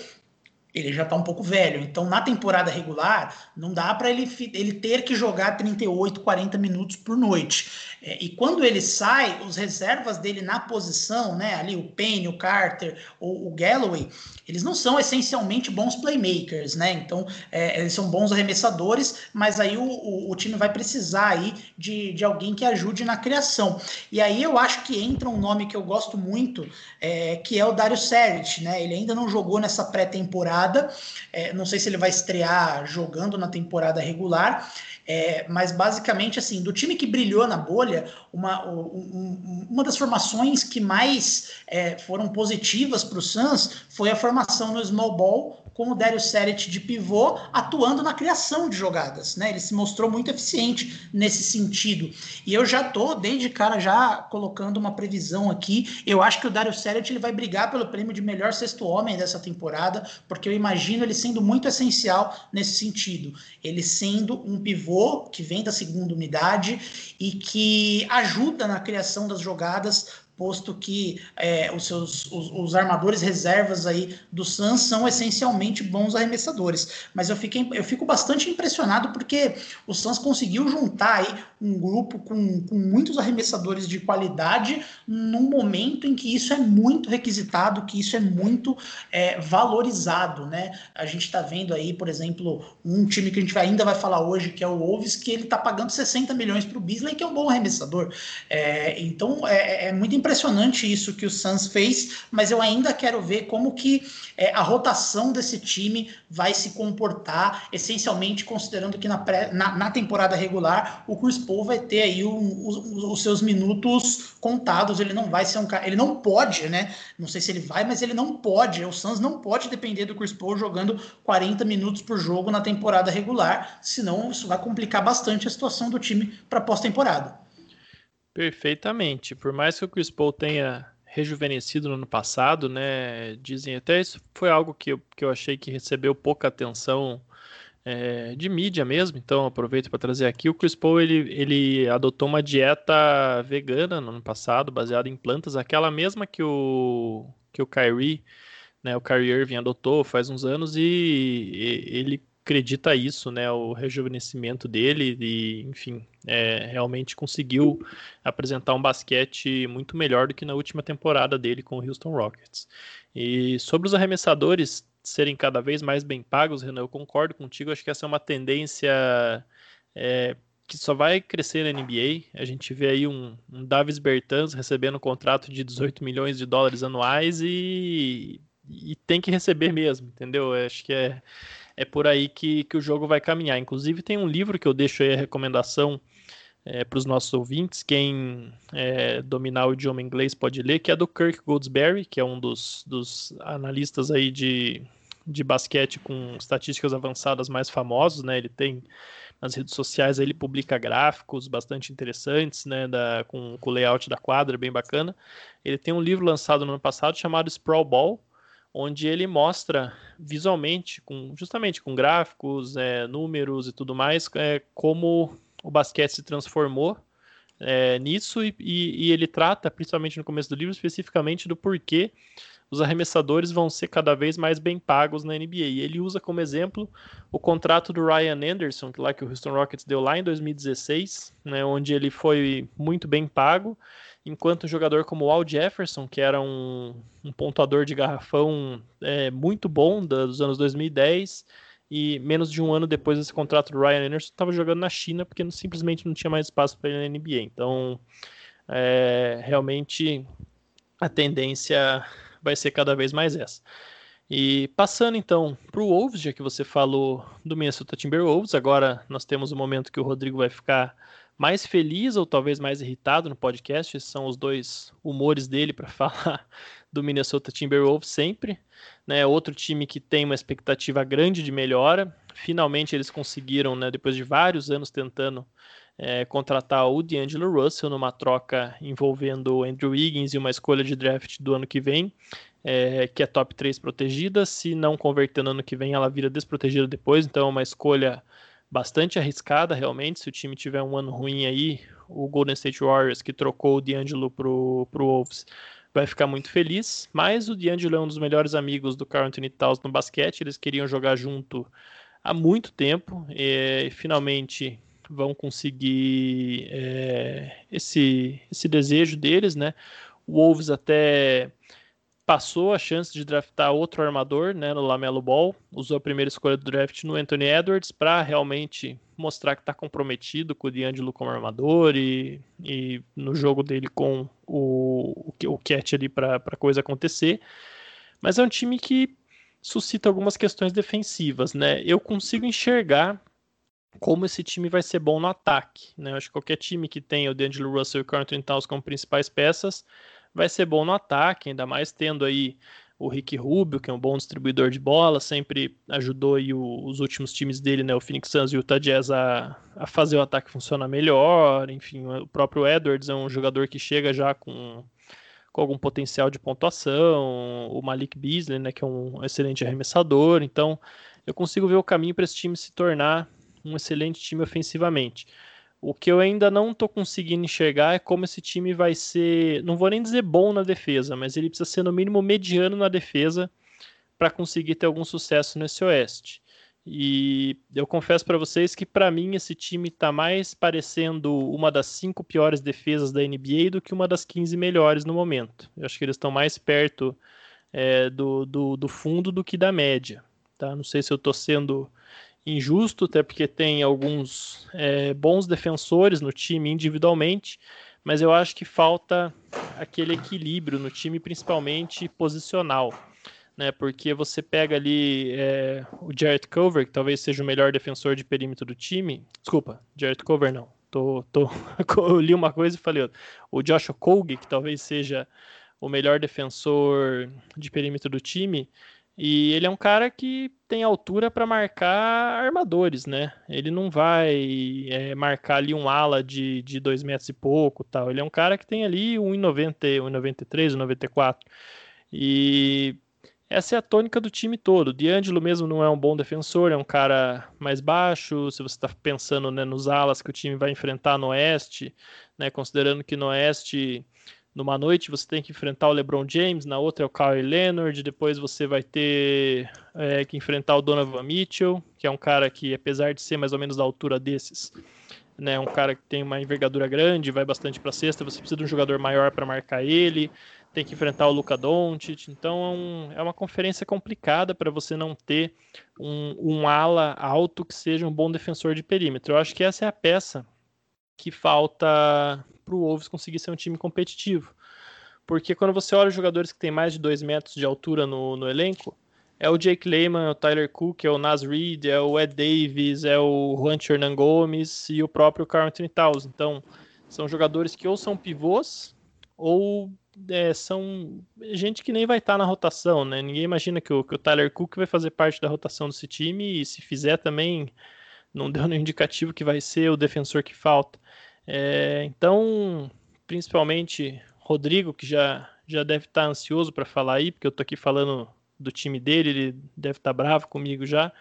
ele já está um pouco velho. Então, na temporada regular, não dá para ele, ele ter que jogar 38, 40 minutos por noite. É, e quando ele sai, os reservas dele na posição, né, ali o Payne, o Carter, o, o Galloway, eles não são essencialmente bons playmakers, né? Então, é, eles são bons arremessadores, mas aí o, o, o, time vai precisar aí de, de alguém que ajude na criação. E aí eu acho que entra um nome que eu gosto muito, é, que é o Dario Saric, né? Ele ainda não jogou nessa pré-temporada, é, não sei se ele vai estrear jogando na temporada regular, é, mas basicamente, assim, do time que brilhou na bolha, uma, um, uma das formações que mais é, foram positivas para o Suns foi a formação no small ball com o Dario Saric de pivô atuando na criação de jogadas, né? Ele se mostrou muito eficiente nesse sentido. E eu já tô desde cara já colocando uma previsão aqui. Eu acho que o Dario Saric ele vai brigar pelo prêmio de melhor sexto homem dessa temporada, porque eu imagino ele sendo muito essencial nesse sentido. Ele sendo um pivô que vem da segunda unidade e que ajuda na criação das jogadas posto que é, os seus os, os, armadores reservas aí do Suns são essencialmente bons arremessadores. Mas eu, fiquei, eu fico bastante impressionado porque o Suns conseguiu juntar aí um grupo com, com muitos arremessadores de qualidade num momento em que isso é muito requisitado, que isso é muito é, valorizado, né? A gente está vendo aí, por exemplo, um time que a gente ainda vai falar hoje, que é o Wolves, que ele está pagando 60 milhões para o Beasley, que é um bom arremessador. É, então é, é muito impressionante isso que o Suns fez, mas eu ainda quero ver como que é, a rotação desse time vai se comportar, essencialmente considerando que na, pré, na, na temporada regular o Chris Paul vai ter aí um, os, os, seus minutos contados, ele não vai ser um cara, ele não pode, né? Não sei se ele vai, mas ele não pode, o Suns não pode depender do Chris Paul jogando 40 minutos por jogo na temporada regular, senão isso vai complicar bastante a situação do time para pós-temporada. Perfeitamente. Por mais que o Chris Paul tenha rejuvenescido no ano passado, né? Dizem até isso foi algo que eu, que eu achei que recebeu pouca atenção é, de mídia mesmo. Então aproveito para trazer aqui. O Chris Paul ele, ele adotou uma dieta vegana no ano passado, baseada em plantas, aquela mesma que o que o Kyrie, né? O Kyrie Irving adotou faz uns anos e, e ele acredita isso, né? O rejuvenescimento dele e, enfim, é, realmente conseguiu apresentar um basquete muito melhor do que na última temporada dele com o Houston Rockets. E sobre os arremessadores serem cada vez mais bem pagos, Renan, eu concordo contigo. Acho que essa é uma tendência é, que só vai crescer na NBA. A gente vê aí um, um Davis Bertans recebendo um contrato de 18 milhões de dólares anuais e, e tem que receber mesmo, entendeu? Acho que é é por aí que, que o jogo vai caminhar. Inclusive, tem um livro que eu deixo aí a recomendação é, para os nossos ouvintes. Quem é, dominar o idioma inglês pode ler, que é do Kirk Goldsberry, que é um dos, dos analistas aí de, de basquete com estatísticas avançadas mais famosos, né? Ele tem nas redes sociais ele publica gráficos bastante interessantes, né, da, com, o layout da quadra, bem bacana. Ele tem um livro lançado no ano passado chamado Sprawl Ball, onde ele mostra visualmente, com, justamente com gráficos, é, números e tudo mais, é, como o basquete se transformou é, nisso e, e, e, ele trata, principalmente no começo do livro, especificamente do porquê os arremessadores vão ser cada vez mais bem pagos na NBA. E ele usa como exemplo o contrato do Ryan Anderson, que lá que o Houston Rockets deu lá em 2016, né, onde ele foi muito bem pago enquanto um jogador como o Al Jefferson, que era um, um pontuador de garrafão é, muito bom dos anos 2010, e menos de um ano depois desse contrato do Ryan Anderson, estava jogando na China porque não, simplesmente não tinha mais espaço para ele na NBA. Então, é, realmente, a tendência vai ser cada vez mais essa. E passando então para o Wolves, já que você falou do Minnesota Timberwolves, agora nós temos o momento que o Rodrigo vai ficar mais feliz ou talvez mais irritado no podcast. Esses são os dois humores dele para falar do Minnesota Timberwolves sempre. Né? Outro time que tem uma expectativa grande de melhora. Finalmente eles conseguiram, né, depois de vários anos tentando é, contratar o D'Angelo Russell numa troca envolvendo o Andrew Wiggins e uma escolha de draft do ano que vem. É, que é top 3 protegida. Se não converter no ano que vem, ela vira desprotegida depois. Então é uma escolha bastante arriscada realmente. Se o time tiver um ano ruim aí, o Golden State Warriors, que trocou o D'Angelo pro, pro Wolves, vai ficar muito feliz. Mas o D'Angelo é um dos melhores amigos do Carl Anthony Towns no basquete. Eles queriam jogar junto há muito tempo e finalmente vão conseguir é, esse, esse desejo deles, né? O Wolves até passou a chance de draftar outro armador né, no Lamelo Ball, usou a primeira escolha do draft no Anthony Edwards para realmente mostrar que está comprometido com o D'Angelo como armador e, e no jogo dele com o, o, o Cat ali para a coisa acontecer. Mas é um time que suscita algumas questões defensivas, né? Eu consigo enxergar como esse time vai ser bom no ataque, né? Eu acho que qualquer time que tenha o D'Angelo Russell e o Carlton Towns como principais peças vai ser bom no ataque, ainda mais tendo aí o Rick Rubio, que é um bom distribuidor de bola, sempre ajudou aí o, os últimos times dele, né, o Phoenix Suns e o Utah Jazz a, a fazer o ataque funcionar melhor, enfim, o próprio Edwards é um jogador que chega já com, com algum potencial de pontuação, o Malik Beasley, né, que é um excelente arremessador, então eu consigo ver o caminho para esse time se tornar um excelente time ofensivamente. O que eu ainda não estou conseguindo enxergar é como esse time vai ser, não vou nem dizer bom na defesa, mas ele precisa ser no mínimo mediano na defesa para conseguir ter algum sucesso nesse Oeste. E eu confesso para vocês que para mim esse time está mais parecendo uma das cinco piores defesas da NBA do que uma das 15 melhores no momento. Eu acho que eles estão mais perto é, do, do, do, fundo do que da média. Tá? Não sei se eu estou sendo injusto, até porque tem alguns é, bons defensores no time individualmente, mas eu acho que falta aquele equilíbrio no time, principalmente posicional. Né, porque você pega ali é, o Jared Cover, que talvez seja o melhor defensor de perímetro do time. Desculpa, Jared Cover não. Tô, tô, eu li uma coisa e falei outra. O Joshua Colg, que talvez seja o melhor defensor de perímetro do time, e ele é um cara que tem altura para marcar armadores, né? Ele não vai é, marcar ali um ala de, de dois metros e pouco tal. Ele é um cara que tem ali 1,90, 1,93, 1,94. E essa é a tônica do time todo. D'Angelo mesmo não é um bom defensor, é um cara mais baixo. Se você está pensando né, nos alas que o time vai enfrentar no Oeste, né, considerando que no Oeste numa noite você tem que enfrentar o LeBron James, na outra é o Kawhi Leonard, depois você vai ter é, que enfrentar o Donovan Mitchell, que é um cara que, apesar de ser mais ou menos da altura desses, né, um cara que tem uma envergadura grande, vai bastante para cesta, você precisa de um jogador maior para marcar ele, tem que enfrentar o Luka Doncic, então é, um, é uma conferência complicada para você não ter um, um ala alto que seja um bom defensor de perímetro. Eu acho que essa é a peça que falta para o Wolves conseguir ser um time competitivo. Porque quando você olha os jogadores que têm mais de 2 metros de altura no, no elenco, é o Jake Lehman, é o Tyler Cook, é o Nas Reed, é o Ed Davis, é o Juan Hernan Gomes e o próprio Carl Anthony Towns. Então, são jogadores que ou são pivôs ou é, são gente que nem vai estar tá na rotação, né? Ninguém imagina que o, que o Tyler Cook vai fazer parte da rotação desse time e se fizer também não deu nenhum indicativo que vai ser o defensor que falta. É, então, principalmente Rodrigo, que já, já deve estar ansioso para falar aí, porque eu estou aqui falando do time dele, ele deve estar bravo comigo já.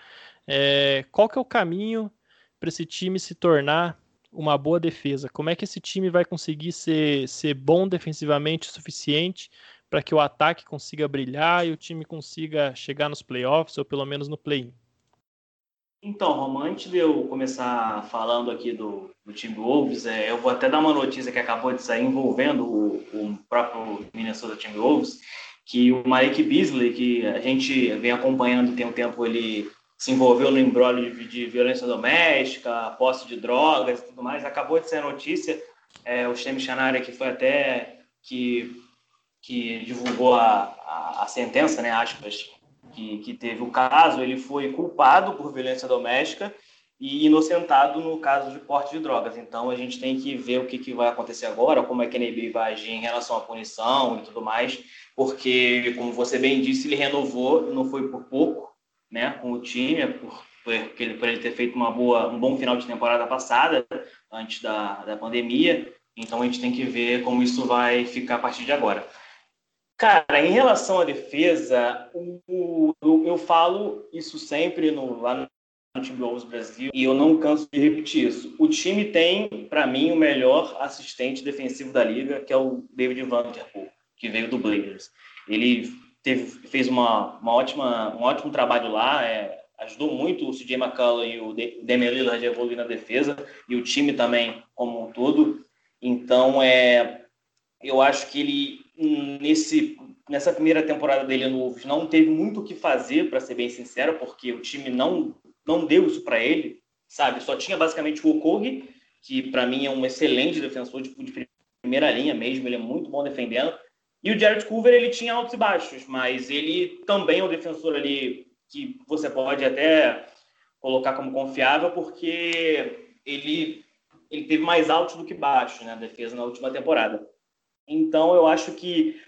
É, qual que é o caminho para esse time se tornar uma boa defesa? Como é que esse time vai conseguir ser, ser bom defensivamente o suficiente para que o ataque consiga brilhar e o time consiga chegar nos playoffs ou pelo menos no play-in? Então, Roman, antes de eu começar falando aqui do, do time Wolves, é, eu vou até dar uma notícia que acabou de sair envolvendo o, o próprio Minnesota Timberwolves, que o Mike Beasley, que a gente vem acompanhando tem um tempo, ele se envolveu no embrólio de, de, violência doméstica, posse de drogas e tudo mais, acabou de sair a notícia, é, o Shem Chanara, que foi até que, que divulgou a, a, a sentença, né, aspas, que, que teve o caso, ele foi culpado por violência doméstica e inocentado no caso de porte de drogas. Então a gente tem que ver o que, que vai acontecer agora, como é que a NBA vai agir em relação à punição e tudo mais, porque, como você bem disse, ele renovou, não foi por pouco, né, com o time, por, por, ele, por ele ter feito uma boa, um bom final de temporada passada, antes da, da pandemia. Então a gente tem que ver como isso vai ficar a partir de agora. Cara, em relação à defesa, o, o, eu falo isso sempre no, lá no time Wolves Brasil e eu não canso de repetir isso. O time tem, para mim, o melhor assistente defensivo da liga, que é o David Vanderpool, que veio do Blazers. Ele teve, fez uma, uma ótima, um ótimo trabalho lá, é, ajudou muito o CJ McCollum e o Damian Lillard a evoluir na defesa, e o time também como um todo. Então, é, eu acho que ele, nesse, nessa primeira temporada dele no Wolves, não teve muito o que fazer, para ser bem sincero, porque o time não, não deu isso para ele, sabe? Só tinha basicamente o Okogi, que para mim é um excelente defensor de, de primeira linha mesmo, ele é muito bom defendendo. E o Jared Coover, ele tinha altos e baixos, mas ele também é um defensor ali que você pode até colocar como confiável, porque ele, ele teve mais altos do que baixos na né, defesa na última temporada. Então, eu acho que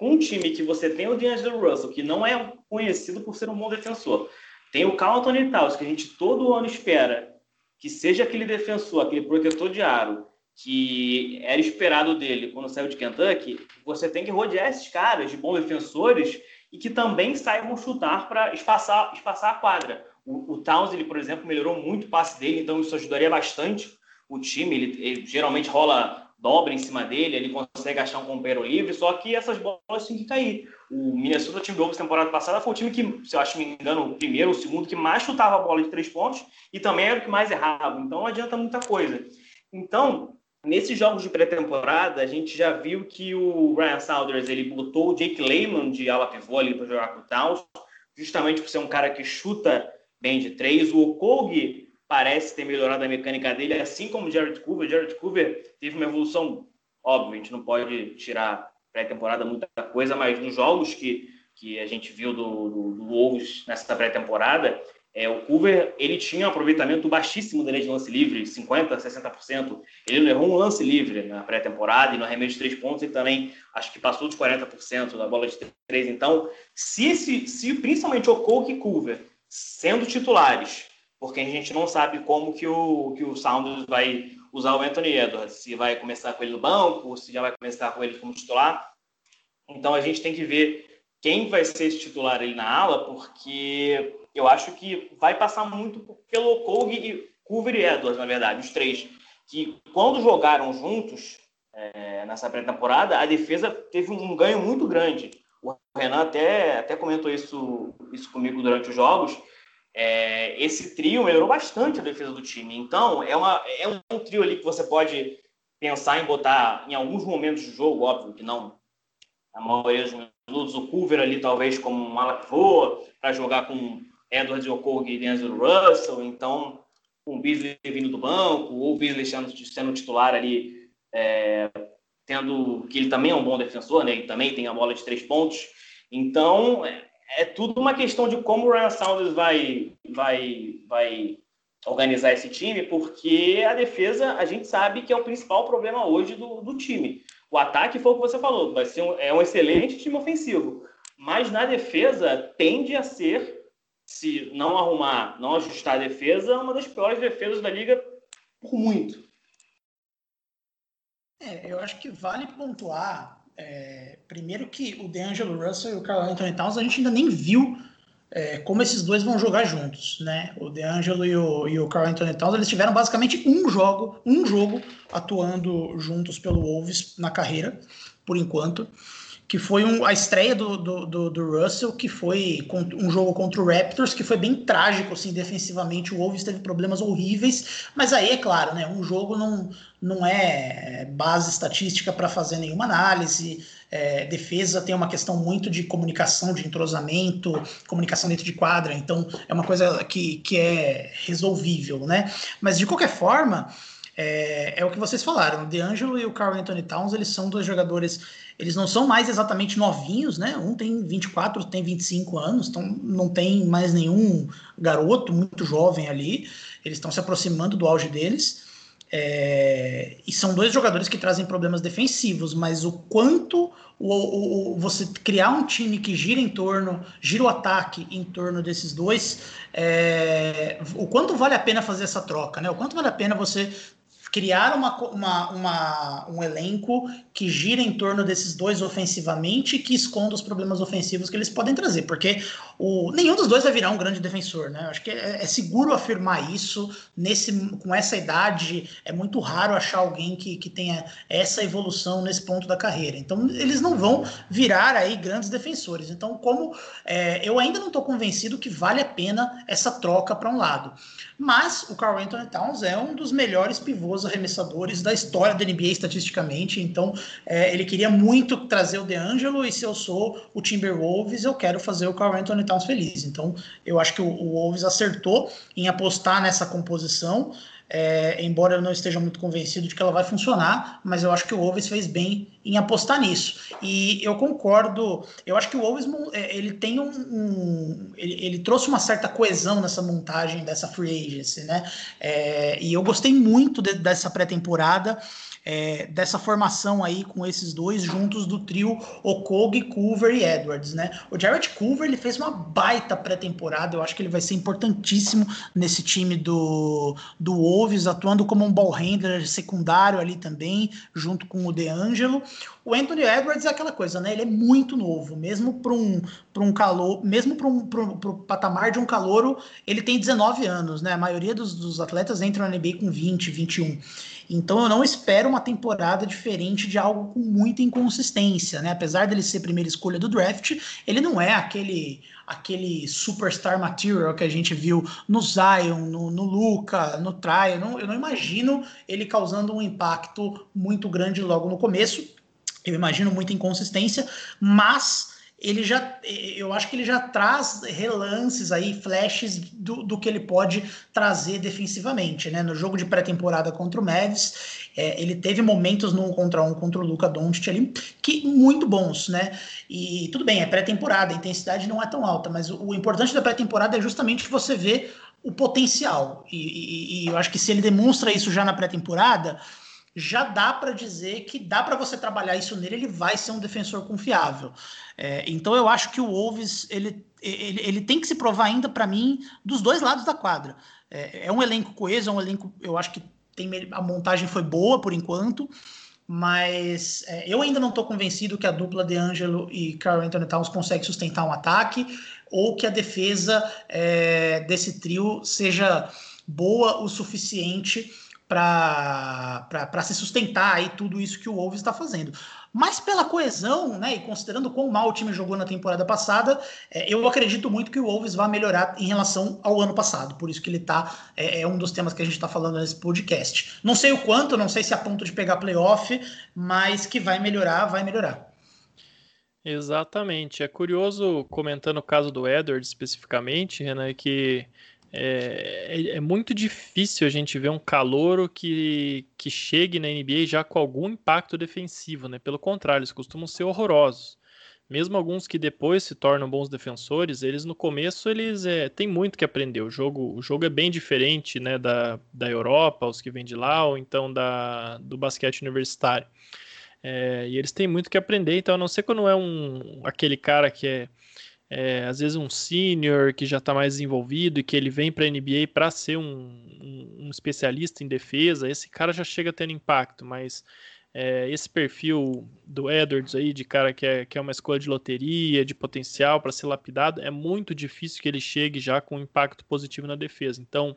um time que você tem o D'Angelo Russell, que não é conhecido por ser um bom defensor, tem o Carl Anthony Towns, que a gente todo ano espera que seja aquele defensor, aquele protetor de aro, que era esperado dele quando saiu de Kentucky, você tem que rodear esses caras de bons defensores e que também saibam chutar para espaçar, espaçar a quadra. O, o Towns, ele, por exemplo, melhorou muito o passe dele, então isso ajudaria bastante o time. Ele, ele geralmente rola dobra em cima dele, ele consegue achar um companheiro livre, só que essas bolas têm que cair. O Minnesota Timberwolves temporada passada foi o time que, se eu acho me engano, o primeiro ou o segundo que mais chutava a bola de três pontos e também era o que mais errava. Então não adianta muita coisa. Então, Nesses jogos de pré-temporada, a gente já viu que o Ryan Saunders ele botou o Jake Lehman de ala pivô ali para jogar com o Towns, justamente por ser um cara que chuta bem de três. O Okog parece ter melhorado a mecânica dele, assim como o Jared Coover. Jared Coover teve uma evolução, óbvio, a gente não pode tirar pré-temporada muita coisa, mas nos jogos que, que a gente viu do, do, do Wolves nessa pré-temporada, é, o Coover ele tinha um aproveitamento baixíssimo dele de lance livre, 50%, 60%. Ele não errou um lance livre na pré-temporada e no arremesso de três pontos ele também acho que passou de 40% da bola de três. Então, se, esse, se principalmente o Coke e Coover sendo titulares, porque a gente não sabe como que o, que o Sounders vai usar o Anthony Edwards, se vai começar com ele no banco, se já vai começar com ele como titular. Então a gente tem que ver quem vai ser esse titular ali na ala, porque eu acho que vai passar muito pelo Kogi e Coover e Edwards, na verdade, os três, que quando jogaram juntos é, nessa pré-temporada, a defesa teve um ganho muito grande. O Renan até, até comentou isso, isso comigo durante os jogos. É, esse trio melhorou bastante a defesa do time. Então, é, uma, é um trio ali que você pode pensar em botar em alguns momentos do jogo, óbvio que não a maioria dos minutos, o Coover ali talvez como um ala pivô, para jogar com Edward Okorg e D'Angelo Russell, então com o Beasley vindo do banco, ou o Beasley sendo, sendo titular ali, é, tendo que ele também é um bom defensor, né? Ele também tem a bola de três pontos. Então é, é tudo uma questão de como o Ryan Saunders vai, vai, vai organizar esse time, porque a defesa a gente sabe que é o principal problema hoje do, do time. O ataque foi o que você falou, vai ser um, é um excelente time ofensivo, mas na defesa tende a ser se não arrumar, não ajustar a defesa, uma das piores defesas da liga por muito. É, eu acho que vale pontuar, é, primeiro que o DeAngelo Russell e o Carl Anthony Towns a gente ainda nem viu é, como esses dois vão jogar juntos, né? O DeAngelo e o, e o Carl Anthony Towns, eles tiveram basicamente um jogo, um jogo atuando juntos pelo Wolves na carreira, por enquanto que foi um, a estreia do, do, do, do, Russell, que foi um jogo contra o Raptors, que foi bem trágico, assim, defensivamente. O Wolves teve problemas horríveis, mas aí, é claro, né, um jogo não, não é base estatística para fazer nenhuma análise. É, defesa tem uma questão muito de comunicação, de entrosamento, comunicação dentro de quadra, então é uma coisa que, que é resolvível, né? Mas de qualquer forma, é, é o que vocês falaram. O DeAngelo e o Carl Anthony Towns, eles são dois jogadores eles não são mais exatamente novinhos, né? Um tem 24, outro tem 25 anos, então não tem mais nenhum garoto muito jovem ali. Eles estão se aproximando do auge deles. É, e são dois jogadores que trazem problemas defensivos, mas o quanto o, o, o, você criar um time que gira em torno, gira o ataque em torno desses dois, é, o quanto vale a pena fazer essa troca, né? O quanto vale a pena você criar uma, uma, uma, um elenco que gira em torno desses dois ofensivamente que esconda os problemas ofensivos que eles podem trazer, porque o, nenhum dos dois vai virar um grande defensor, né? Acho que é, é, seguro afirmar isso. Nesse, com essa idade, é muito raro achar alguém que, que tenha essa evolução nesse ponto da carreira. Então, eles não vão virar aí grandes defensores. Então, como é, eu ainda não estou convencido que vale a pena essa troca para um lado. Mas o Carl Anthony Towns é um dos melhores pivôs arremessadores da história da NBA estatisticamente. Então, é, ele queria muito trazer o DeAngelo, e se eu sou o Timberwolves, eu quero fazer o Carl Anthony Towns feliz. Então, eu acho que o, o Wolves acertou em apostar nessa composição. É, embora eu não esteja muito convencido de que ela vai funcionar, mas eu acho que o Wolves fez bem em apostar nisso. E eu concordo, eu acho que o Wolves é, ele tem um, um ele, ele, trouxe uma certa coesão nessa montagem dessa free agency, né? É, e eu gostei muito de, dessa pré-temporada é, dessa formação aí com esses dois juntos do trio Okog, Culver e Edwards, né? O Jared Culver ele fez uma baita pré-temporada, eu acho que ele vai ser importantíssimo nesse time do, do Wolves, atuando como um ball handler secundário ali também, junto com o DeAngelo. O Anthony Edwards é aquela coisa, né? Ele é muito novo, mesmo para um, um calor, mesmo para um patamar de um calouro, ele tem 19 anos, né? A maioria dos, dos atletas entram na NBA com 20, 21. Então eu não espero uma temporada diferente de algo com muita inconsistência, né? Apesar dele ser primeira escolha do draft, ele não é aquele aquele superstar material que a gente viu no Zion, no, no Luca, no Try. Eu eu não imagino ele causando um impacto muito grande logo no começo. Eu imagino muita inconsistência, mas ele já, eu acho que ele já traz relances aí, flashes do, do que ele pode trazer defensivamente, né? No jogo de pré-temporada contra o Mavs, é, ele teve momentos no um contra um contra o Luca Doncic ali que muito bons, né? E tudo bem, é pré-temporada, a intensidade não é tão alta, mas o, o importante da pré-temporada é justamente você vê o potencial. E, e, e eu acho que se ele demonstra isso já na pré-temporada, já dá para dizer que dá para você trabalhar isso nele, ele vai ser um defensor confiável. É, então eu acho que o Wolves ele, ele, ele tem que se provar ainda para mim dos dois lados da quadra. É, é, um elenco coeso, é um elenco, eu acho que tem, a montagem foi boa por enquanto, mas é, eu ainda não estou convencido que a dupla de Angelo e Carl Anthony Towns consegue sustentar um ataque ou que a defesa é, desse trio seja boa o suficiente para se sustentar aí tudo isso que o Wolves está fazendo. Mas pela coesão, né, e considerando quão mal o time jogou na temporada passada, é, eu acredito muito que o Wolves vai melhorar em relação ao ano passado. Por isso que ele tá é, é um dos temas que a gente está falando nesse podcast. Não sei o quanto, não sei se é a ponto de pegar playoff, mas que vai melhorar, vai melhorar. Exatamente. É curioso, comentando o caso do Edwards especificamente, Renan, que é, é, é, muito difícil a gente ver um calouro que, que chegue na NBA já com algum impacto defensivo, né? Pelo contrário, eles costumam ser horrorosos. Mesmo alguns que depois se tornam bons defensores, eles no começo eles é, têm muito que aprender. O jogo, o jogo é bem diferente né, da, da Europa, os que vêm de lá, ou então da, do basquete universitário. É, e eles têm muito que aprender, então a não ser quando é um aquele cara que é é, às vezes um senior que já está mais desenvolvido e que ele vem para a NBA para ser um, um, um, especialista em defesa, esse cara já chega tendo impacto, mas é, esse perfil do Edwards aí, de cara que é, que é uma escolha de loteria, de potencial para ser lapidado, é muito difícil que ele chegue já com impacto positivo na defesa. Então,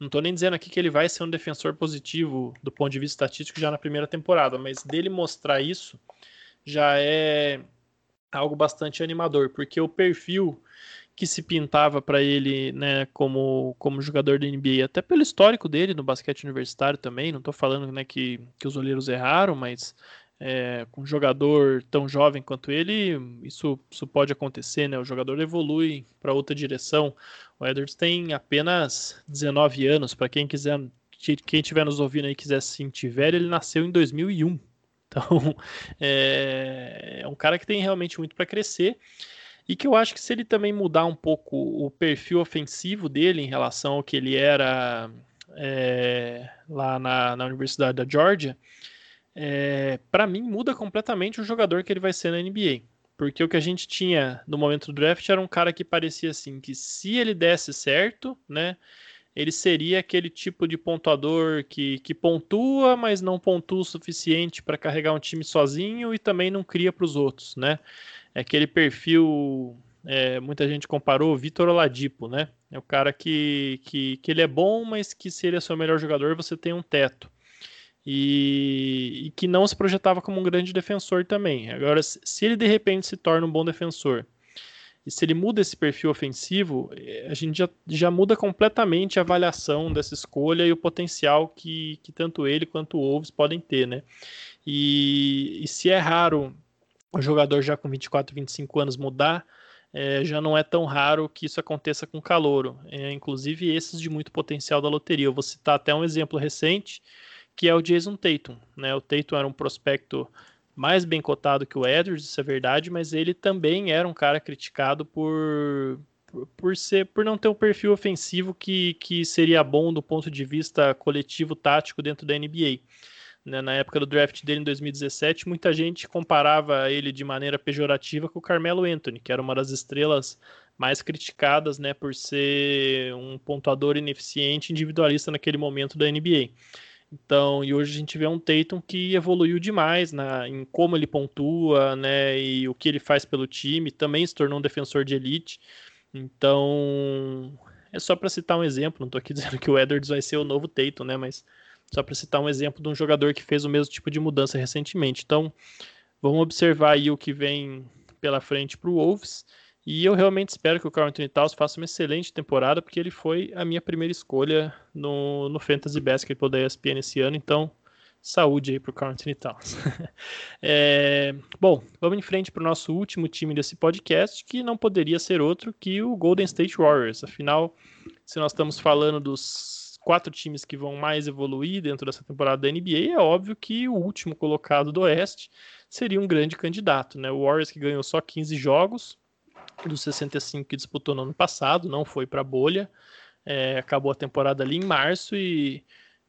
não estou nem dizendo aqui que ele vai ser um defensor positivo do ponto de vista estatístico já na primeira temporada, mas dele mostrar isso já é algo bastante animador, porque o perfil que se pintava para ele, né, como, como jogador da NBA, até pelo histórico dele no basquete universitário também, não estou falando, né, que, que os olheiros erraram, mas é, com um jogador tão jovem quanto ele, isso, isso pode acontecer, né, o jogador evolui para outra direção. O Edwards tem apenas 19 anos, para quem quiser, quem estiver nos ouvindo aí quiser se velho, ele nasceu em 2001, então, é, é um cara que tem realmente muito para crescer e que eu acho que se ele também mudar um pouco o perfil ofensivo dele em relação ao que ele era é, lá na, na, Universidade da Georgia, é, para mim muda completamente o jogador que ele vai ser na NBA. Porque o que a gente tinha no momento do draft era um cara que parecia assim, que se ele desse certo, né, ele seria aquele tipo de pontuador que, que pontua, mas não pontua o suficiente para carregar um time sozinho e também não cria para os outros, né? É aquele perfil, é, muita gente comparou Vitor Oladipo, né? É o cara que, que, que ele é bom, mas que se ele é seu melhor jogador, você tem um teto. E, e que não se projetava como um grande defensor também. Agora, se ele de repente se torna um bom defensor, e se ele muda esse perfil ofensivo, a gente já, já muda completamente a avaliação dessa escolha e o potencial que, que tanto ele quanto o Wolves podem ter, né? E, e se é raro o jogador já com 24, 25 anos mudar, é, já não é tão raro que isso aconteça com calouro. É, inclusive esses de muito potencial da loteria. Eu vou citar até um exemplo recente, que é o Jason Tatum. Né? O Tatum era um prospecto mais bem cotado que o Edwards, isso é verdade, mas ele também era um cara criticado por, por, ser, por não ter um perfil ofensivo que, que seria bom do ponto de vista coletivo tático dentro da NBA. Né, na época do draft dele em 2017, muita gente comparava ele de maneira pejorativa com o Carmelo Anthony, que era uma das estrelas mais criticadas né, por ser um pontuador ineficiente individualista naquele momento da NBA. Então, e hoje a gente vê um Tatum que evoluiu demais na, em como ele pontua, né, e o que ele faz pelo time, também se tornou um defensor de elite. Então, é só para citar um exemplo, não estou aqui dizendo que o Edwards vai ser o novo Tatum, né, mas só para citar um exemplo de um jogador que fez o mesmo tipo de mudança recentemente. Então, vamos observar aí o que vem pela frente para o Wolves. E eu realmente espero que o Carl Anthony Towns faça uma excelente temporada, porque ele foi a minha primeira escolha no, no Fantasy Basketball da ESPN esse ano, então saúde aí para o Carl Anthony Towns. é, bom, vamos em frente para o nosso último time desse podcast, que não poderia ser outro que o Golden State Warriors. Afinal, se nós estamos falando dos quatro times que vão mais evoluir dentro dessa temporada da NBA, é óbvio que o último colocado do Oeste seria um grande candidato. Né? O Warriors que ganhou só 15 jogos, dos 65 que disputou no ano passado, não foi para a bolha. É, acabou a temporada ali em março e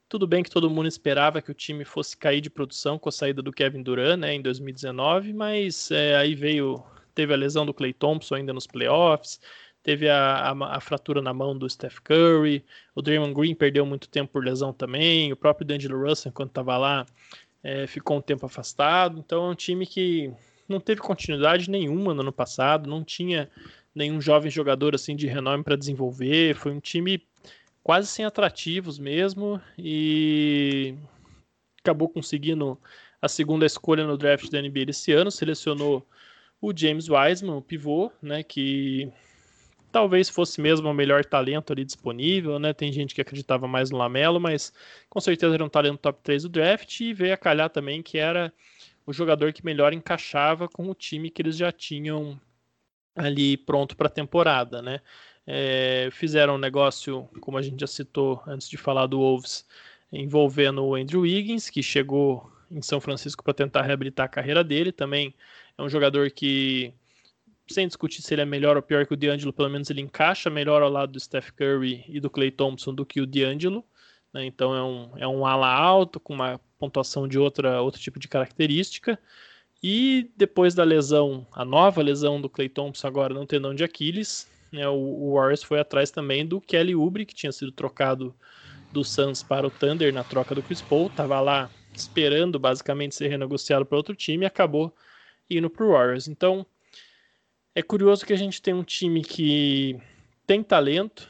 tudo bem que todo mundo esperava que o time fosse cair de produção com a saída do Kevin Durant né, em 2019, mas é, aí veio teve a lesão do Clay Thompson ainda nos playoffs, teve a, a, a, fratura na mão do Steph Curry, o Draymond Green perdeu muito tempo por lesão também, o próprio D'Angelo Russell, enquanto estava lá, é, ficou um tempo afastado. Então é um time que não teve continuidade nenhuma no ano passado, não tinha nenhum jovem jogador assim de renome para desenvolver, foi um time quase sem atrativos mesmo e acabou conseguindo a segunda escolha no draft da NBA esse ano, selecionou o James Wiseman, o pivô, né, que talvez fosse mesmo o melhor talento ali disponível, né? Tem gente que acreditava mais no Lamelo, mas com certeza era um talento top 3 do draft. E veio a calhar também que era o jogador que melhor encaixava com o time que eles já tinham ali pronto para a temporada, né? É, fizeram um negócio, como a gente já citou antes de falar do Wolves, envolvendo o Andrew Wiggins, que chegou em São Francisco para tentar reabilitar a carreira dele. Também é um jogador que, sem discutir se ele é melhor ou pior que o D'Angelo, pelo menos ele encaixa melhor ao lado do Steph Curry e do Clay Thompson do que o D'Angelo. Né? Então é um, é um ala alto, com uma pontuação de outra, outro tipo de característica. E depois da lesão, a nova lesão do Clay Thompson agora no tendão de Aquiles, né, o, o Warriors foi atrás também do Kelly Oubre, que tinha sido trocado do Suns para o Thunder na troca do Chris Paul, estava lá esperando basicamente ser renegociado para outro time e acabou indo para o Warriors. Então é curioso que a gente tem um time que tem talento,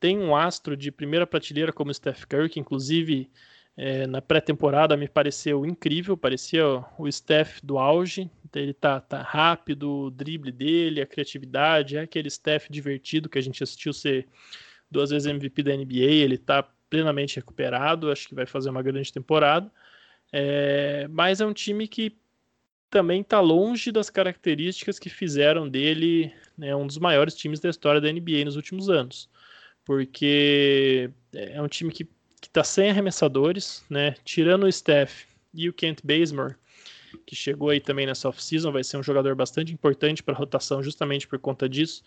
tem um astro de primeira prateleira como Steph Curry, que inclusive é, na pré-temporada me pareceu incrível, parecia o Steph do auge. Ele tá, tá rápido, o drible dele, a criatividade, é aquele Steph divertido que a gente assistiu ser duas vezes MVP da NBA. Ele tá plenamente recuperado, acho que vai fazer uma grande temporada. É, mas é um time que também está longe das características que fizeram dele né, um dos maiores times da história da NBA nos últimos anos. Porque é um time que que está sem arremessadores, né? Tirando o Steph e o Kent Bazemore, que chegou aí também nessa off-season, vai ser um jogador bastante importante para a rotação justamente por conta disso.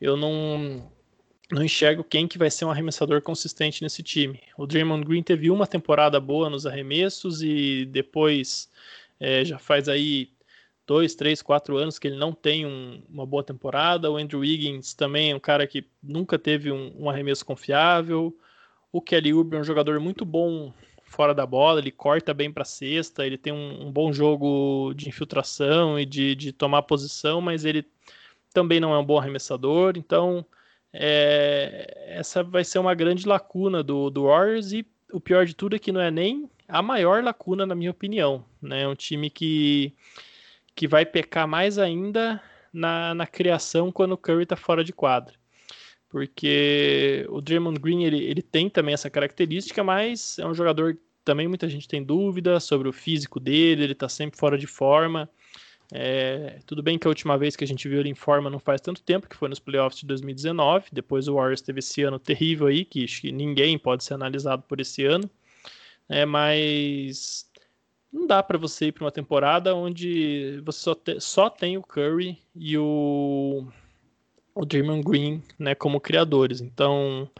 Eu não não enxergo quem que vai ser um arremessador consistente nesse time. O Draymond Green teve uma temporada boa nos arremessos e depois é, já faz aí dois, três, quatro anos que ele não tem um, uma boa temporada. O Andrew Wiggins também é um cara que nunca teve um, um arremesso confiável. O Kelly Oubre é um jogador muito bom fora da bola, ele corta bem para a cesta, ele tem um, um, bom jogo de infiltração e de, de, tomar posição, mas ele também não é um bom arremessador, então é, essa vai ser uma grande lacuna do, do Warriors e o pior de tudo é que não é nem a maior lacuna, na minha opinião. Né? É um time que, que vai pecar mais ainda na, na criação quando o Curry está fora de quadra. Porque o Draymond Green ele, ele tem também essa característica, mas é um jogador também muita gente tem dúvida sobre o físico dele, ele está sempre fora de forma. É, tudo bem que a última vez que a gente viu ele em forma não faz tanto tempo, que foi nos playoffs de 2019. Depois o Warriors teve esse ano terrível aí, que que ninguém pode ser analisado por esse ano. É, mas não dá para você ir para uma temporada onde você só, te, só tem o Curry e o, o Draymond Green né, como criadores. Então,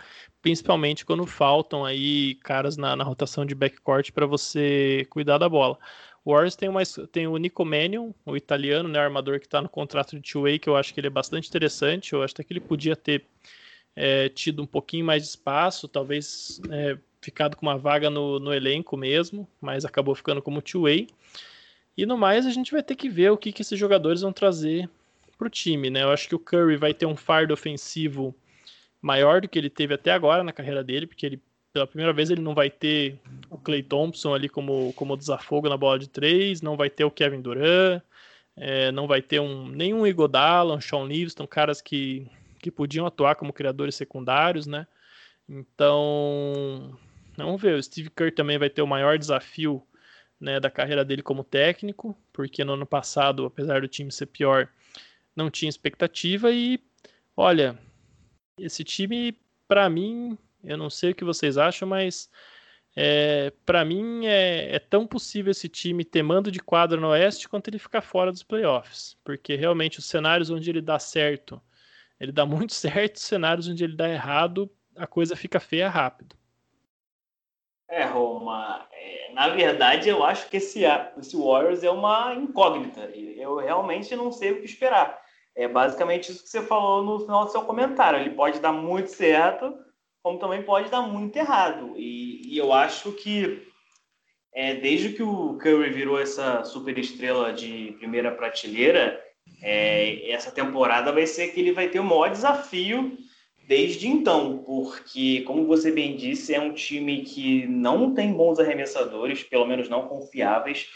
principalmente quando faltam aí caras na, na rotação de backcourt para você cuidar da bola. O Warriors tem, uma, tem o Nico Mannion, o italiano, né, armador que está no contrato de two-way, que eu acho que ele é bastante interessante. Eu acho até que ele podia ter é, tido um pouquinho mais de espaço, talvez é, ficado com uma vaga no, no elenco mesmo, mas acabou ficando como two-way. E no mais, a gente vai ter que ver o que, que esses jogadores vão trazer para o time. Né? Eu acho que o Curry vai ter um fardo ofensivo maior do que ele teve até agora na carreira dele, porque ele pela primeira vez ele não vai ter o Clay Thompson ali como, como desafogo na bola de três, não vai ter o Kevin Durant, é, não vai ter um, nenhum Igodala, um Sean Livingston, caras que, que podiam atuar como criadores secundários, né? Então, vamos ver. O Steve Kerr também vai ter o maior desafio né, da carreira dele como técnico, porque no ano passado, apesar do time ser pior, não tinha expectativa e, olha, esse time, para mim, eu não sei o que vocês acham, mas é, para mim é, é, tão possível esse time ter mando de quadra no Oeste quanto ele ficar fora dos playoffs. Porque realmente os cenários onde ele dá certo, ele dá muito certo, os cenários onde ele dá errado, a coisa fica feia rápido. É, Roma, é, na verdade eu acho que esse, esse Warriors é uma incógnita. Eu realmente não sei o que esperar. É basicamente isso que você falou no final do seu comentário. Ele pode dar muito certo, como também pode dar muito errado. E, e eu acho que é, desde que o Curry virou essa super estrela de primeira prateleira, é, essa temporada vai ser que ele vai ter o maior desafio desde então, porque, como você bem disse, é um time que não tem bons arremessadores, pelo menos não confiáveis.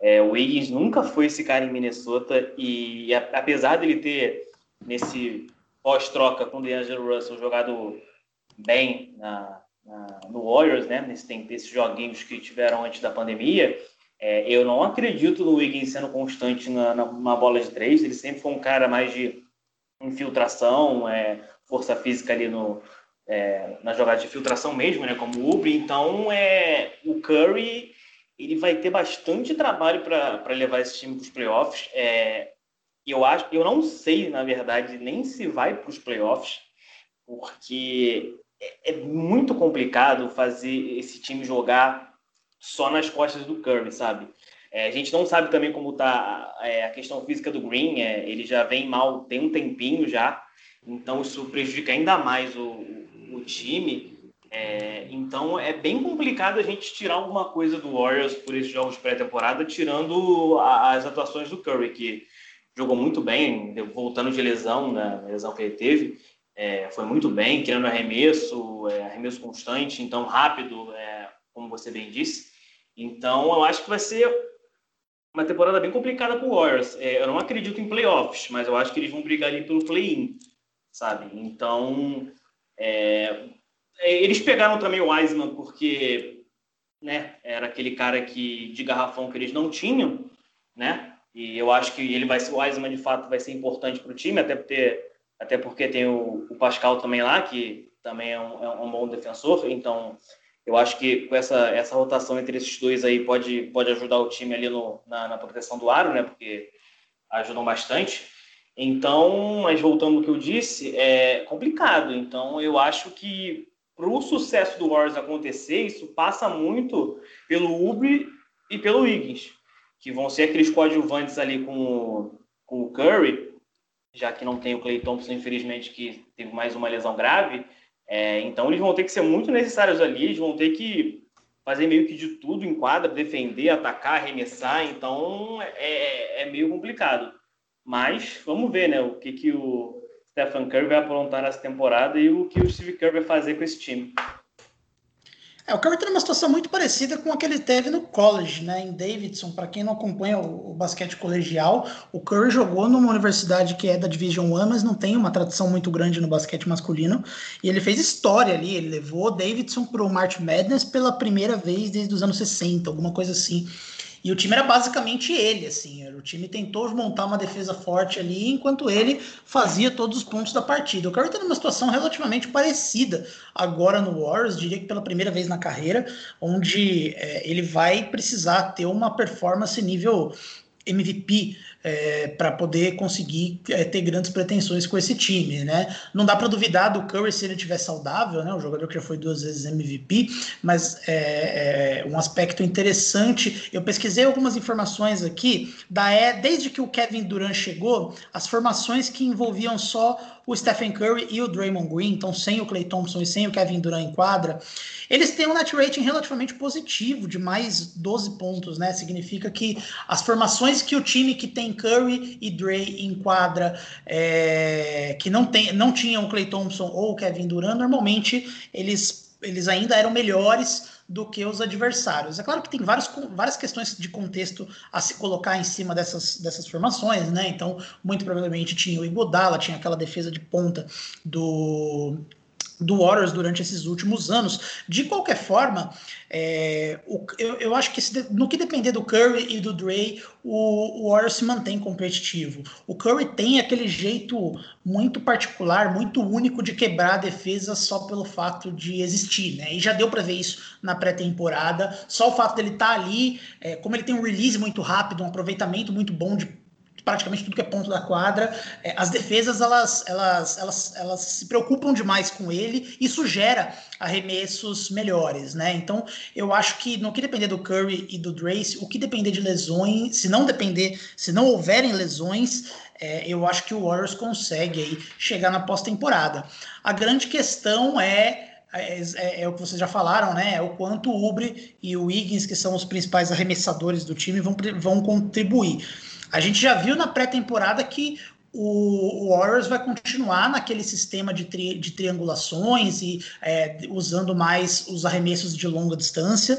É, o Wiggins nunca foi esse cara em Minnesota e, apesar dele ter, nesse pós-troca com o DeAngelo Russell, jogado bem na, na, no Warriors, né? Nesse, tem esses joguinhos que tiveram antes da pandemia. É, eu não acredito no Wiggins sendo constante na, na, na, bola de três. Ele sempre foi um cara mais de infiltração, é, força física ali no, é, na jogada de infiltração mesmo, né? Como o Ubre. Então, é, o Curry ele vai ter bastante trabalho para levar esse time para os playoffs. É, eu acho, eu não sei, na verdade, nem se vai para os playoffs, porque é, é muito complicado fazer esse time jogar só nas costas do Curry, sabe? É, a gente não sabe também como está é, a questão física do Green, é, ele já vem mal tem um tempinho já, então isso prejudica ainda mais o, o time. É, então é bem complicado a gente tirar alguma coisa do Warriors por esses jogos pré-temporada, tirando a, as atuações do Curry, que jogou muito bem, voltando de lesão, né, lesão que ele teve, é, foi muito bem, criando arremesso, é, arremesso constante, então rápido, é, como você bem disse. Então, eu acho que vai ser uma temporada bem complicada para o Warriors. É, eu não acredito em playoffs, mas eu acho que eles vão brigar ali pelo play-in, sabe? Então, é, é, eles pegaram também o Wiseman porque né, era aquele cara que de garrafão que eles não tinham, né? E eu acho que ele vai ser o Wiseman de fato vai ser importante para o time, até porque até porque tem o, o, Pascal também lá, que também é um, é um, bom defensor, então eu acho que com essa, essa rotação entre esses dois aí pode, pode ajudar o time ali no, na, na proteção do aro, né, porque ajudam bastante. Então, mas voltando ao que eu disse, é complicado. Então, eu acho que para o sucesso do Warriors acontecer, isso passa muito pelo Ubre e pelo Wiggins, que vão ser aqueles coadjuvantes ali com o, com o Curry, já que não tem o Clay Thompson, infelizmente, que teve mais uma lesão grave, É, então eles vão ter que ser muito necessários ali, eles vão ter que fazer meio que de tudo em quadra, defender, atacar, arremessar, então é, é meio complicado. Mas vamos ver, né, o que, que o Stephen Curry vai aprontar nessa temporada e o que o Steve Kerr vai fazer com esse time. É, o Curry está numa situação muito parecida com a que ele teve no college, né? Em Davidson, para quem não acompanha o, o, basquete colegial, o Curry jogou numa universidade que é da Division One, mas não tem uma tradição muito grande no basquete masculino. E ele fez história ali, ele levou Davidson para o March Madness pela primeira vez desde os anos 60, alguma coisa assim. E o time era basicamente ele, assim. O time tentou montar uma defesa forte ali, enquanto ele fazia todos os pontos da partida. O Curry está numa situação relativamente parecida agora no Warriors, diria que pela primeira vez na carreira, onde é, ele vai precisar ter uma performance nível MVP é, para poder conseguir é, ter grandes pretensões com esse time, né? Não dá para duvidar do Curry se ele estiver saudável, né? O jogador que já foi duas vezes MVP, mas é, é, um aspecto interessante. Eu pesquisei algumas informações aqui da é desde que o Kevin Durant chegou, as formações que envolviam só o Stephen Curry e o Draymond Green, então sem o Clay Thompson e sem o Kevin Durant em quadra, eles têm um net rating relativamente positivo, de mais 12 pontos, né? Significa que as formações que o time que tem Curry e Dray em quadra, é, que não, tem, não tinham Clay Thompson ou Kevin Durant, normalmente eles, eles ainda eram melhores do que os adversários. É claro que tem vários, várias questões de contexto a se colocar em cima dessas, dessas formações, né? Então, muito provavelmente tinha o Igodala, tinha aquela defesa de ponta do do Warriors durante esses últimos anos. De qualquer forma, é, o, eu, eu, acho que se, no que depender do Curry e do Dre, o, o, Warriors se mantém competitivo. O Curry tem aquele jeito muito particular, muito único de quebrar a defesa só pelo fato de existir, né? E já deu para ver isso na pré-temporada. Só o fato dele estar tá ali, é, como ele tem um release muito rápido, um aproveitamento muito bom de praticamente tudo que é ponto da quadra. É, as defesas elas, elas, elas, elas se preocupam demais com ele, isso gera arremessos melhores, né? Então eu acho que no que depender do Curry e do Drace, o que depender de lesões, se não depender, se não houverem lesões, é, eu acho que o Warriors consegue aí chegar na pós-temporada. A grande questão é é, é, é, o que vocês já falaram, né? É o quanto o Ubre e o Wiggins, que são os principais arremessadores do time, vão, vão contribuir. A gente já viu na pré-temporada que o, Warriors vai continuar naquele sistema de, tri, de triangulações e é, usando mais os arremessos de longa distância.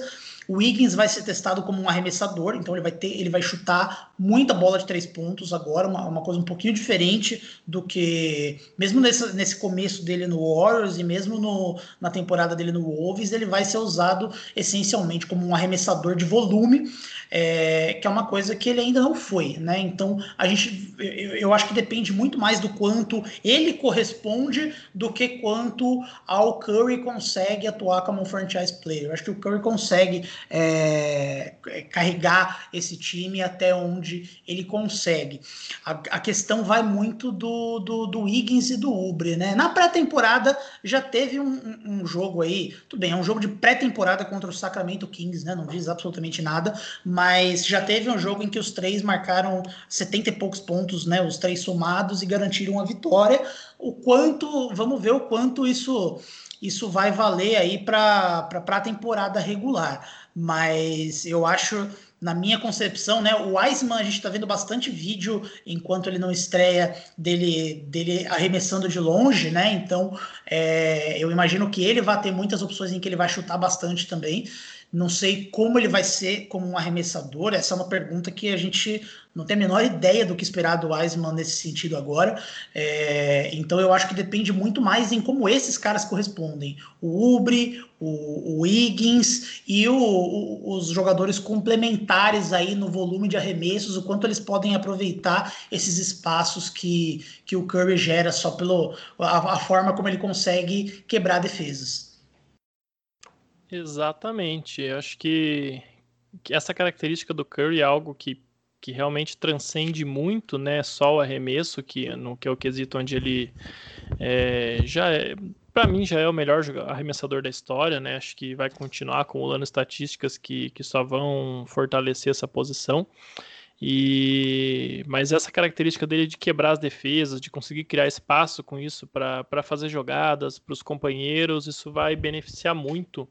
O Wiggins vai ser testado como um arremessador, então ele vai ter, ele vai chutar muita bola de três pontos agora, uma, uma coisa um pouquinho diferente do que mesmo nesse, nesse começo dele no Warriors e mesmo no, na temporada dele no Wolves, ele vai ser usado essencialmente como um arremessador de volume é, que é uma coisa que ele ainda não foi, né? Então a gente, eu, eu, acho que depende muito mais do quanto ele corresponde do que quanto ao Curry consegue atuar como um franchise player. Eu acho que o Curry consegue é, carregar esse time até onde ele consegue. A, a questão vai muito do, do, do Higgins e do Ubre, né? Na pré-temporada já teve um, um, jogo aí, tudo bem, é um jogo de pré-temporada contra o Sacramento Kings, né? Não diz absolutamente nada, mas já teve um jogo em que os três marcaram 70 e poucos pontos, né? Os três somados e garantiram a vitória. O quanto, vamos ver o quanto isso isso vai valer aí para a temporada regular. Mas eu acho, na minha concepção, né, o Wiseman, a gente está vendo bastante vídeo enquanto ele não estreia dele, dele arremessando de longe, né? Então é, eu imagino que ele vai ter muitas opções em que ele vai chutar bastante também. Não sei como ele vai ser como um arremessador. Essa é uma pergunta que a gente não tem a menor ideia do que esperar do Wiseman nesse sentido agora. É, então eu acho que depende muito mais em como esses caras correspondem. O Ubre, o, o Higgins e o, o, os jogadores complementares aí no volume de arremessos, o quanto eles podem aproveitar esses espaços que, que o Curry gera só pela a, a forma como ele consegue quebrar defesas. Exatamente. Eu acho que, que essa característica do Curry é algo que, que realmente transcende muito, né? Só o arremesso, que, no, que é o quesito onde ele é, já é, para mim já é o melhor arremessador da história, né? Acho que vai continuar acumulando estatísticas que, que só vão fortalecer essa posição. E mas essa característica dele de quebrar as defesas, de conseguir criar espaço com isso para fazer jogadas para os companheiros, isso vai beneficiar muito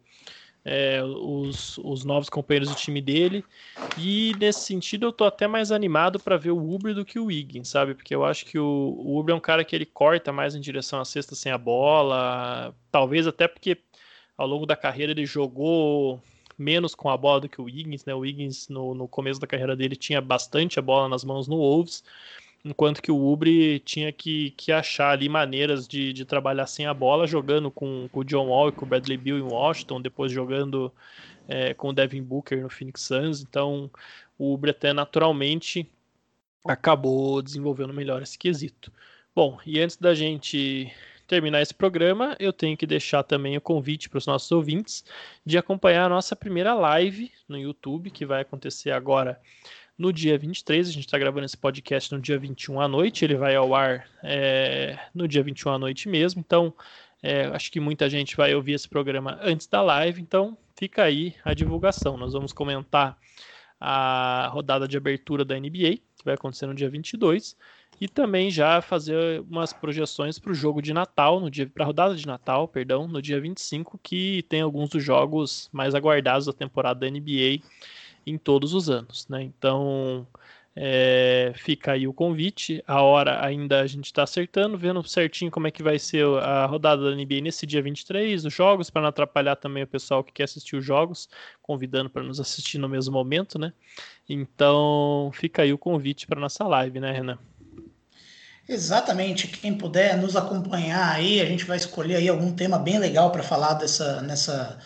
é, os, os novos companheiros do time dele. E nesse sentido eu tô até mais animado para ver o Uber do que o Wiggins, sabe? Porque eu acho que o, o Uber é um cara que ele corta mais em direção à cesta sem a bola, talvez até porque ao longo da carreira ele jogou menos com a bola do que o Wiggins, né? O Wiggins no, no começo da carreira dele tinha bastante a bola nas mãos no Wolves, enquanto que o Ubre tinha que, que achar ali maneiras de, de trabalhar sem a bola, jogando com, com o John Wall e com o Bradley Bill em Washington, depois jogando é, com o Devin Booker no Phoenix Suns. Então o Ubre até naturalmente acabou desenvolvendo melhor esse quesito. Bom, e antes da gente terminar esse programa, eu tenho que deixar também o convite para os nossos ouvintes de acompanhar a nossa primeira live no YouTube, que vai acontecer agora no dia 23. A gente está gravando esse podcast no dia 21 à noite, ele vai ao ar é, no dia 21 à noite mesmo. Então, é, acho que muita gente vai ouvir esse programa antes da live, então fica aí a divulgação. Nós vamos comentar a rodada de abertura da NBA, que vai acontecer no dia 22 e também já fazer umas projeções para o jogo de Natal, no dia para a rodada de Natal, perdão, no dia 25, que tem alguns dos jogos mais aguardados da temporada da NBA em todos os anos, né? Então, é, fica aí o convite. A hora ainda a gente está acertando, vendo certinho como é que vai ser a rodada da NBA nesse dia 23, os jogos, para não atrapalhar também o pessoal que quer assistir os jogos, convidando para nos assistir no mesmo momento, né? Então, fica aí o convite para nossa live, né, Renan? Exatamente. Quem puder nos acompanhar aí, a gente vai escolher aí algum tema bem legal para falar dessa, nessa,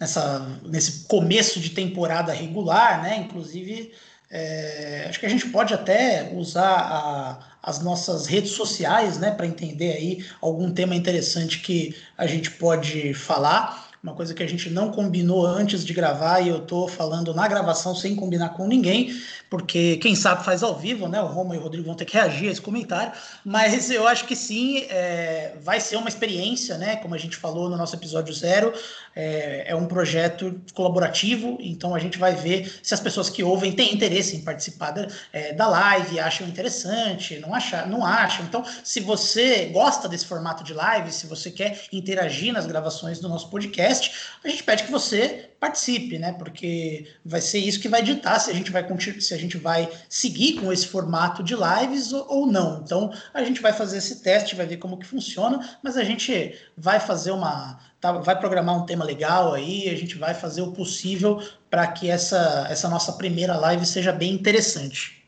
nessa, nesse começo de temporada regular, né? Inclusive, é, acho que a gente pode até usar a, as nossas redes sociais, né, para entender aí algum tema interessante que a gente pode falar uma coisa que a gente não combinou antes de gravar e eu tô falando na gravação sem combinar com ninguém, porque quem sabe faz ao vivo, né? O Roma e o Rodrigo vão ter que reagir a esse comentário, mas eu acho que sim, é, vai ser uma experiência, né? Como a gente falou no nosso episódio zero, é, é, um projeto colaborativo, então a gente vai ver se as pessoas que ouvem têm interesse em participar da, é, da live, acham interessante, não, acham, não acham. Então, se você gosta desse formato de live, se você quer interagir nas gravações do nosso podcast, a gente pede que você participe, né? Porque vai ser isso que vai ditar se a gente vai se a gente vai seguir com esse formato de lives ou, não. Então a gente vai fazer esse teste, vai ver como que funciona, mas a gente vai fazer uma tá, vai programar um tema legal aí, a gente vai fazer o possível para que essa essa nossa primeira live seja bem interessante.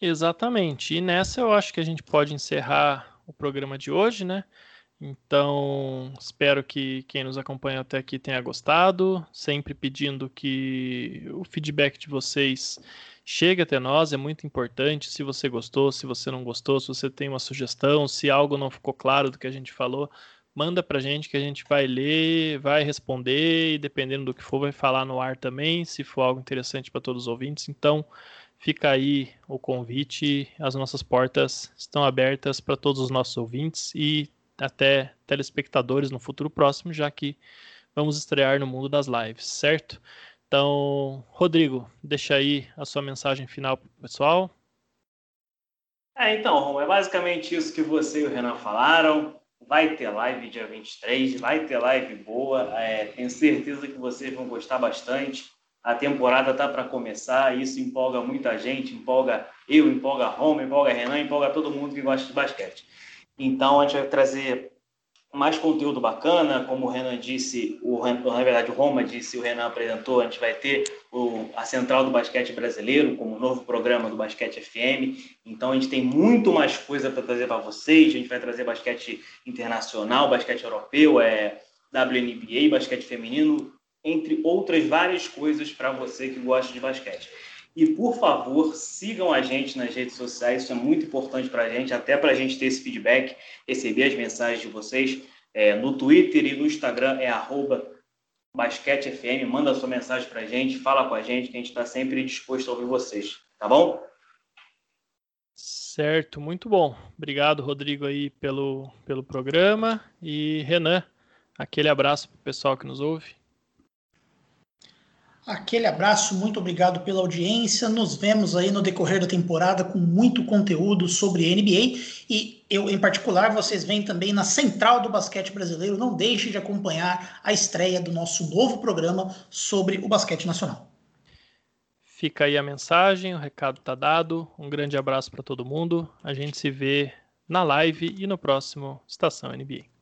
Exatamente. E nessa eu acho que a gente pode encerrar o programa de hoje, né? Então, espero que quem nos acompanha até aqui tenha gostado. Sempre pedindo que o feedback de vocês chegue até nós, é muito importante. Se você gostou, se você não gostou, se você tem uma sugestão, se algo não ficou claro do que a gente falou, manda pra gente que a gente vai ler, vai responder e dependendo do que for, vai falar no ar também, se for algo interessante para todos os ouvintes. Então, fica aí o convite, as nossas portas estão abertas para todos os nossos ouvintes e até telespectadores no futuro próximo, já que vamos estrear no mundo das lives, certo? Então, Rodrigo, deixa aí a sua mensagem final para o pessoal. É, então, é basicamente isso que você e o Renan falaram. Vai ter live dia 23, vai ter live boa. É, tenho certeza que vocês vão gostar bastante. A temporada tá para começar, isso empolga muita gente, empolga eu, empolga Roma, empolga Renan, empolga todo mundo que gosta de basquete. Então, a gente vai trazer mais conteúdo bacana, como o Renan disse, o, na verdade o Roma disse, o Renan apresentou, a gente vai ter o, a Central do Basquete Brasileiro, como novo programa do Basquete FM. Então a gente tem muito mais coisa para trazer para vocês. A gente vai trazer basquete internacional, basquete europeu, é, WNBA, basquete feminino, entre outras várias coisas para você que gosta de basquete. E, por favor, sigam a gente nas redes sociais, isso é muito importante para a gente, até para a gente ter esse feedback, receber as mensagens de vocês. É, no Twitter e no Instagram é basquetefm, manda sua mensagem para a gente, fala com a gente, que a gente está sempre disposto a ouvir vocês, tá bom? Certo, muito bom. Obrigado, Rodrigo, aí pelo, pelo programa. E Renan, aquele abraço para o pessoal que nos ouve. Aquele abraço, muito obrigado pela audiência. Nos vemos aí no decorrer da temporada com muito conteúdo sobre NBA e eu, em particular, vocês vêm também na central do basquete brasileiro. Não deixe de acompanhar a estreia do nosso novo programa sobre o basquete nacional. Fica aí a mensagem, o recado está dado. Um grande abraço para todo mundo. A gente se vê na live e no próximo Estação NBA.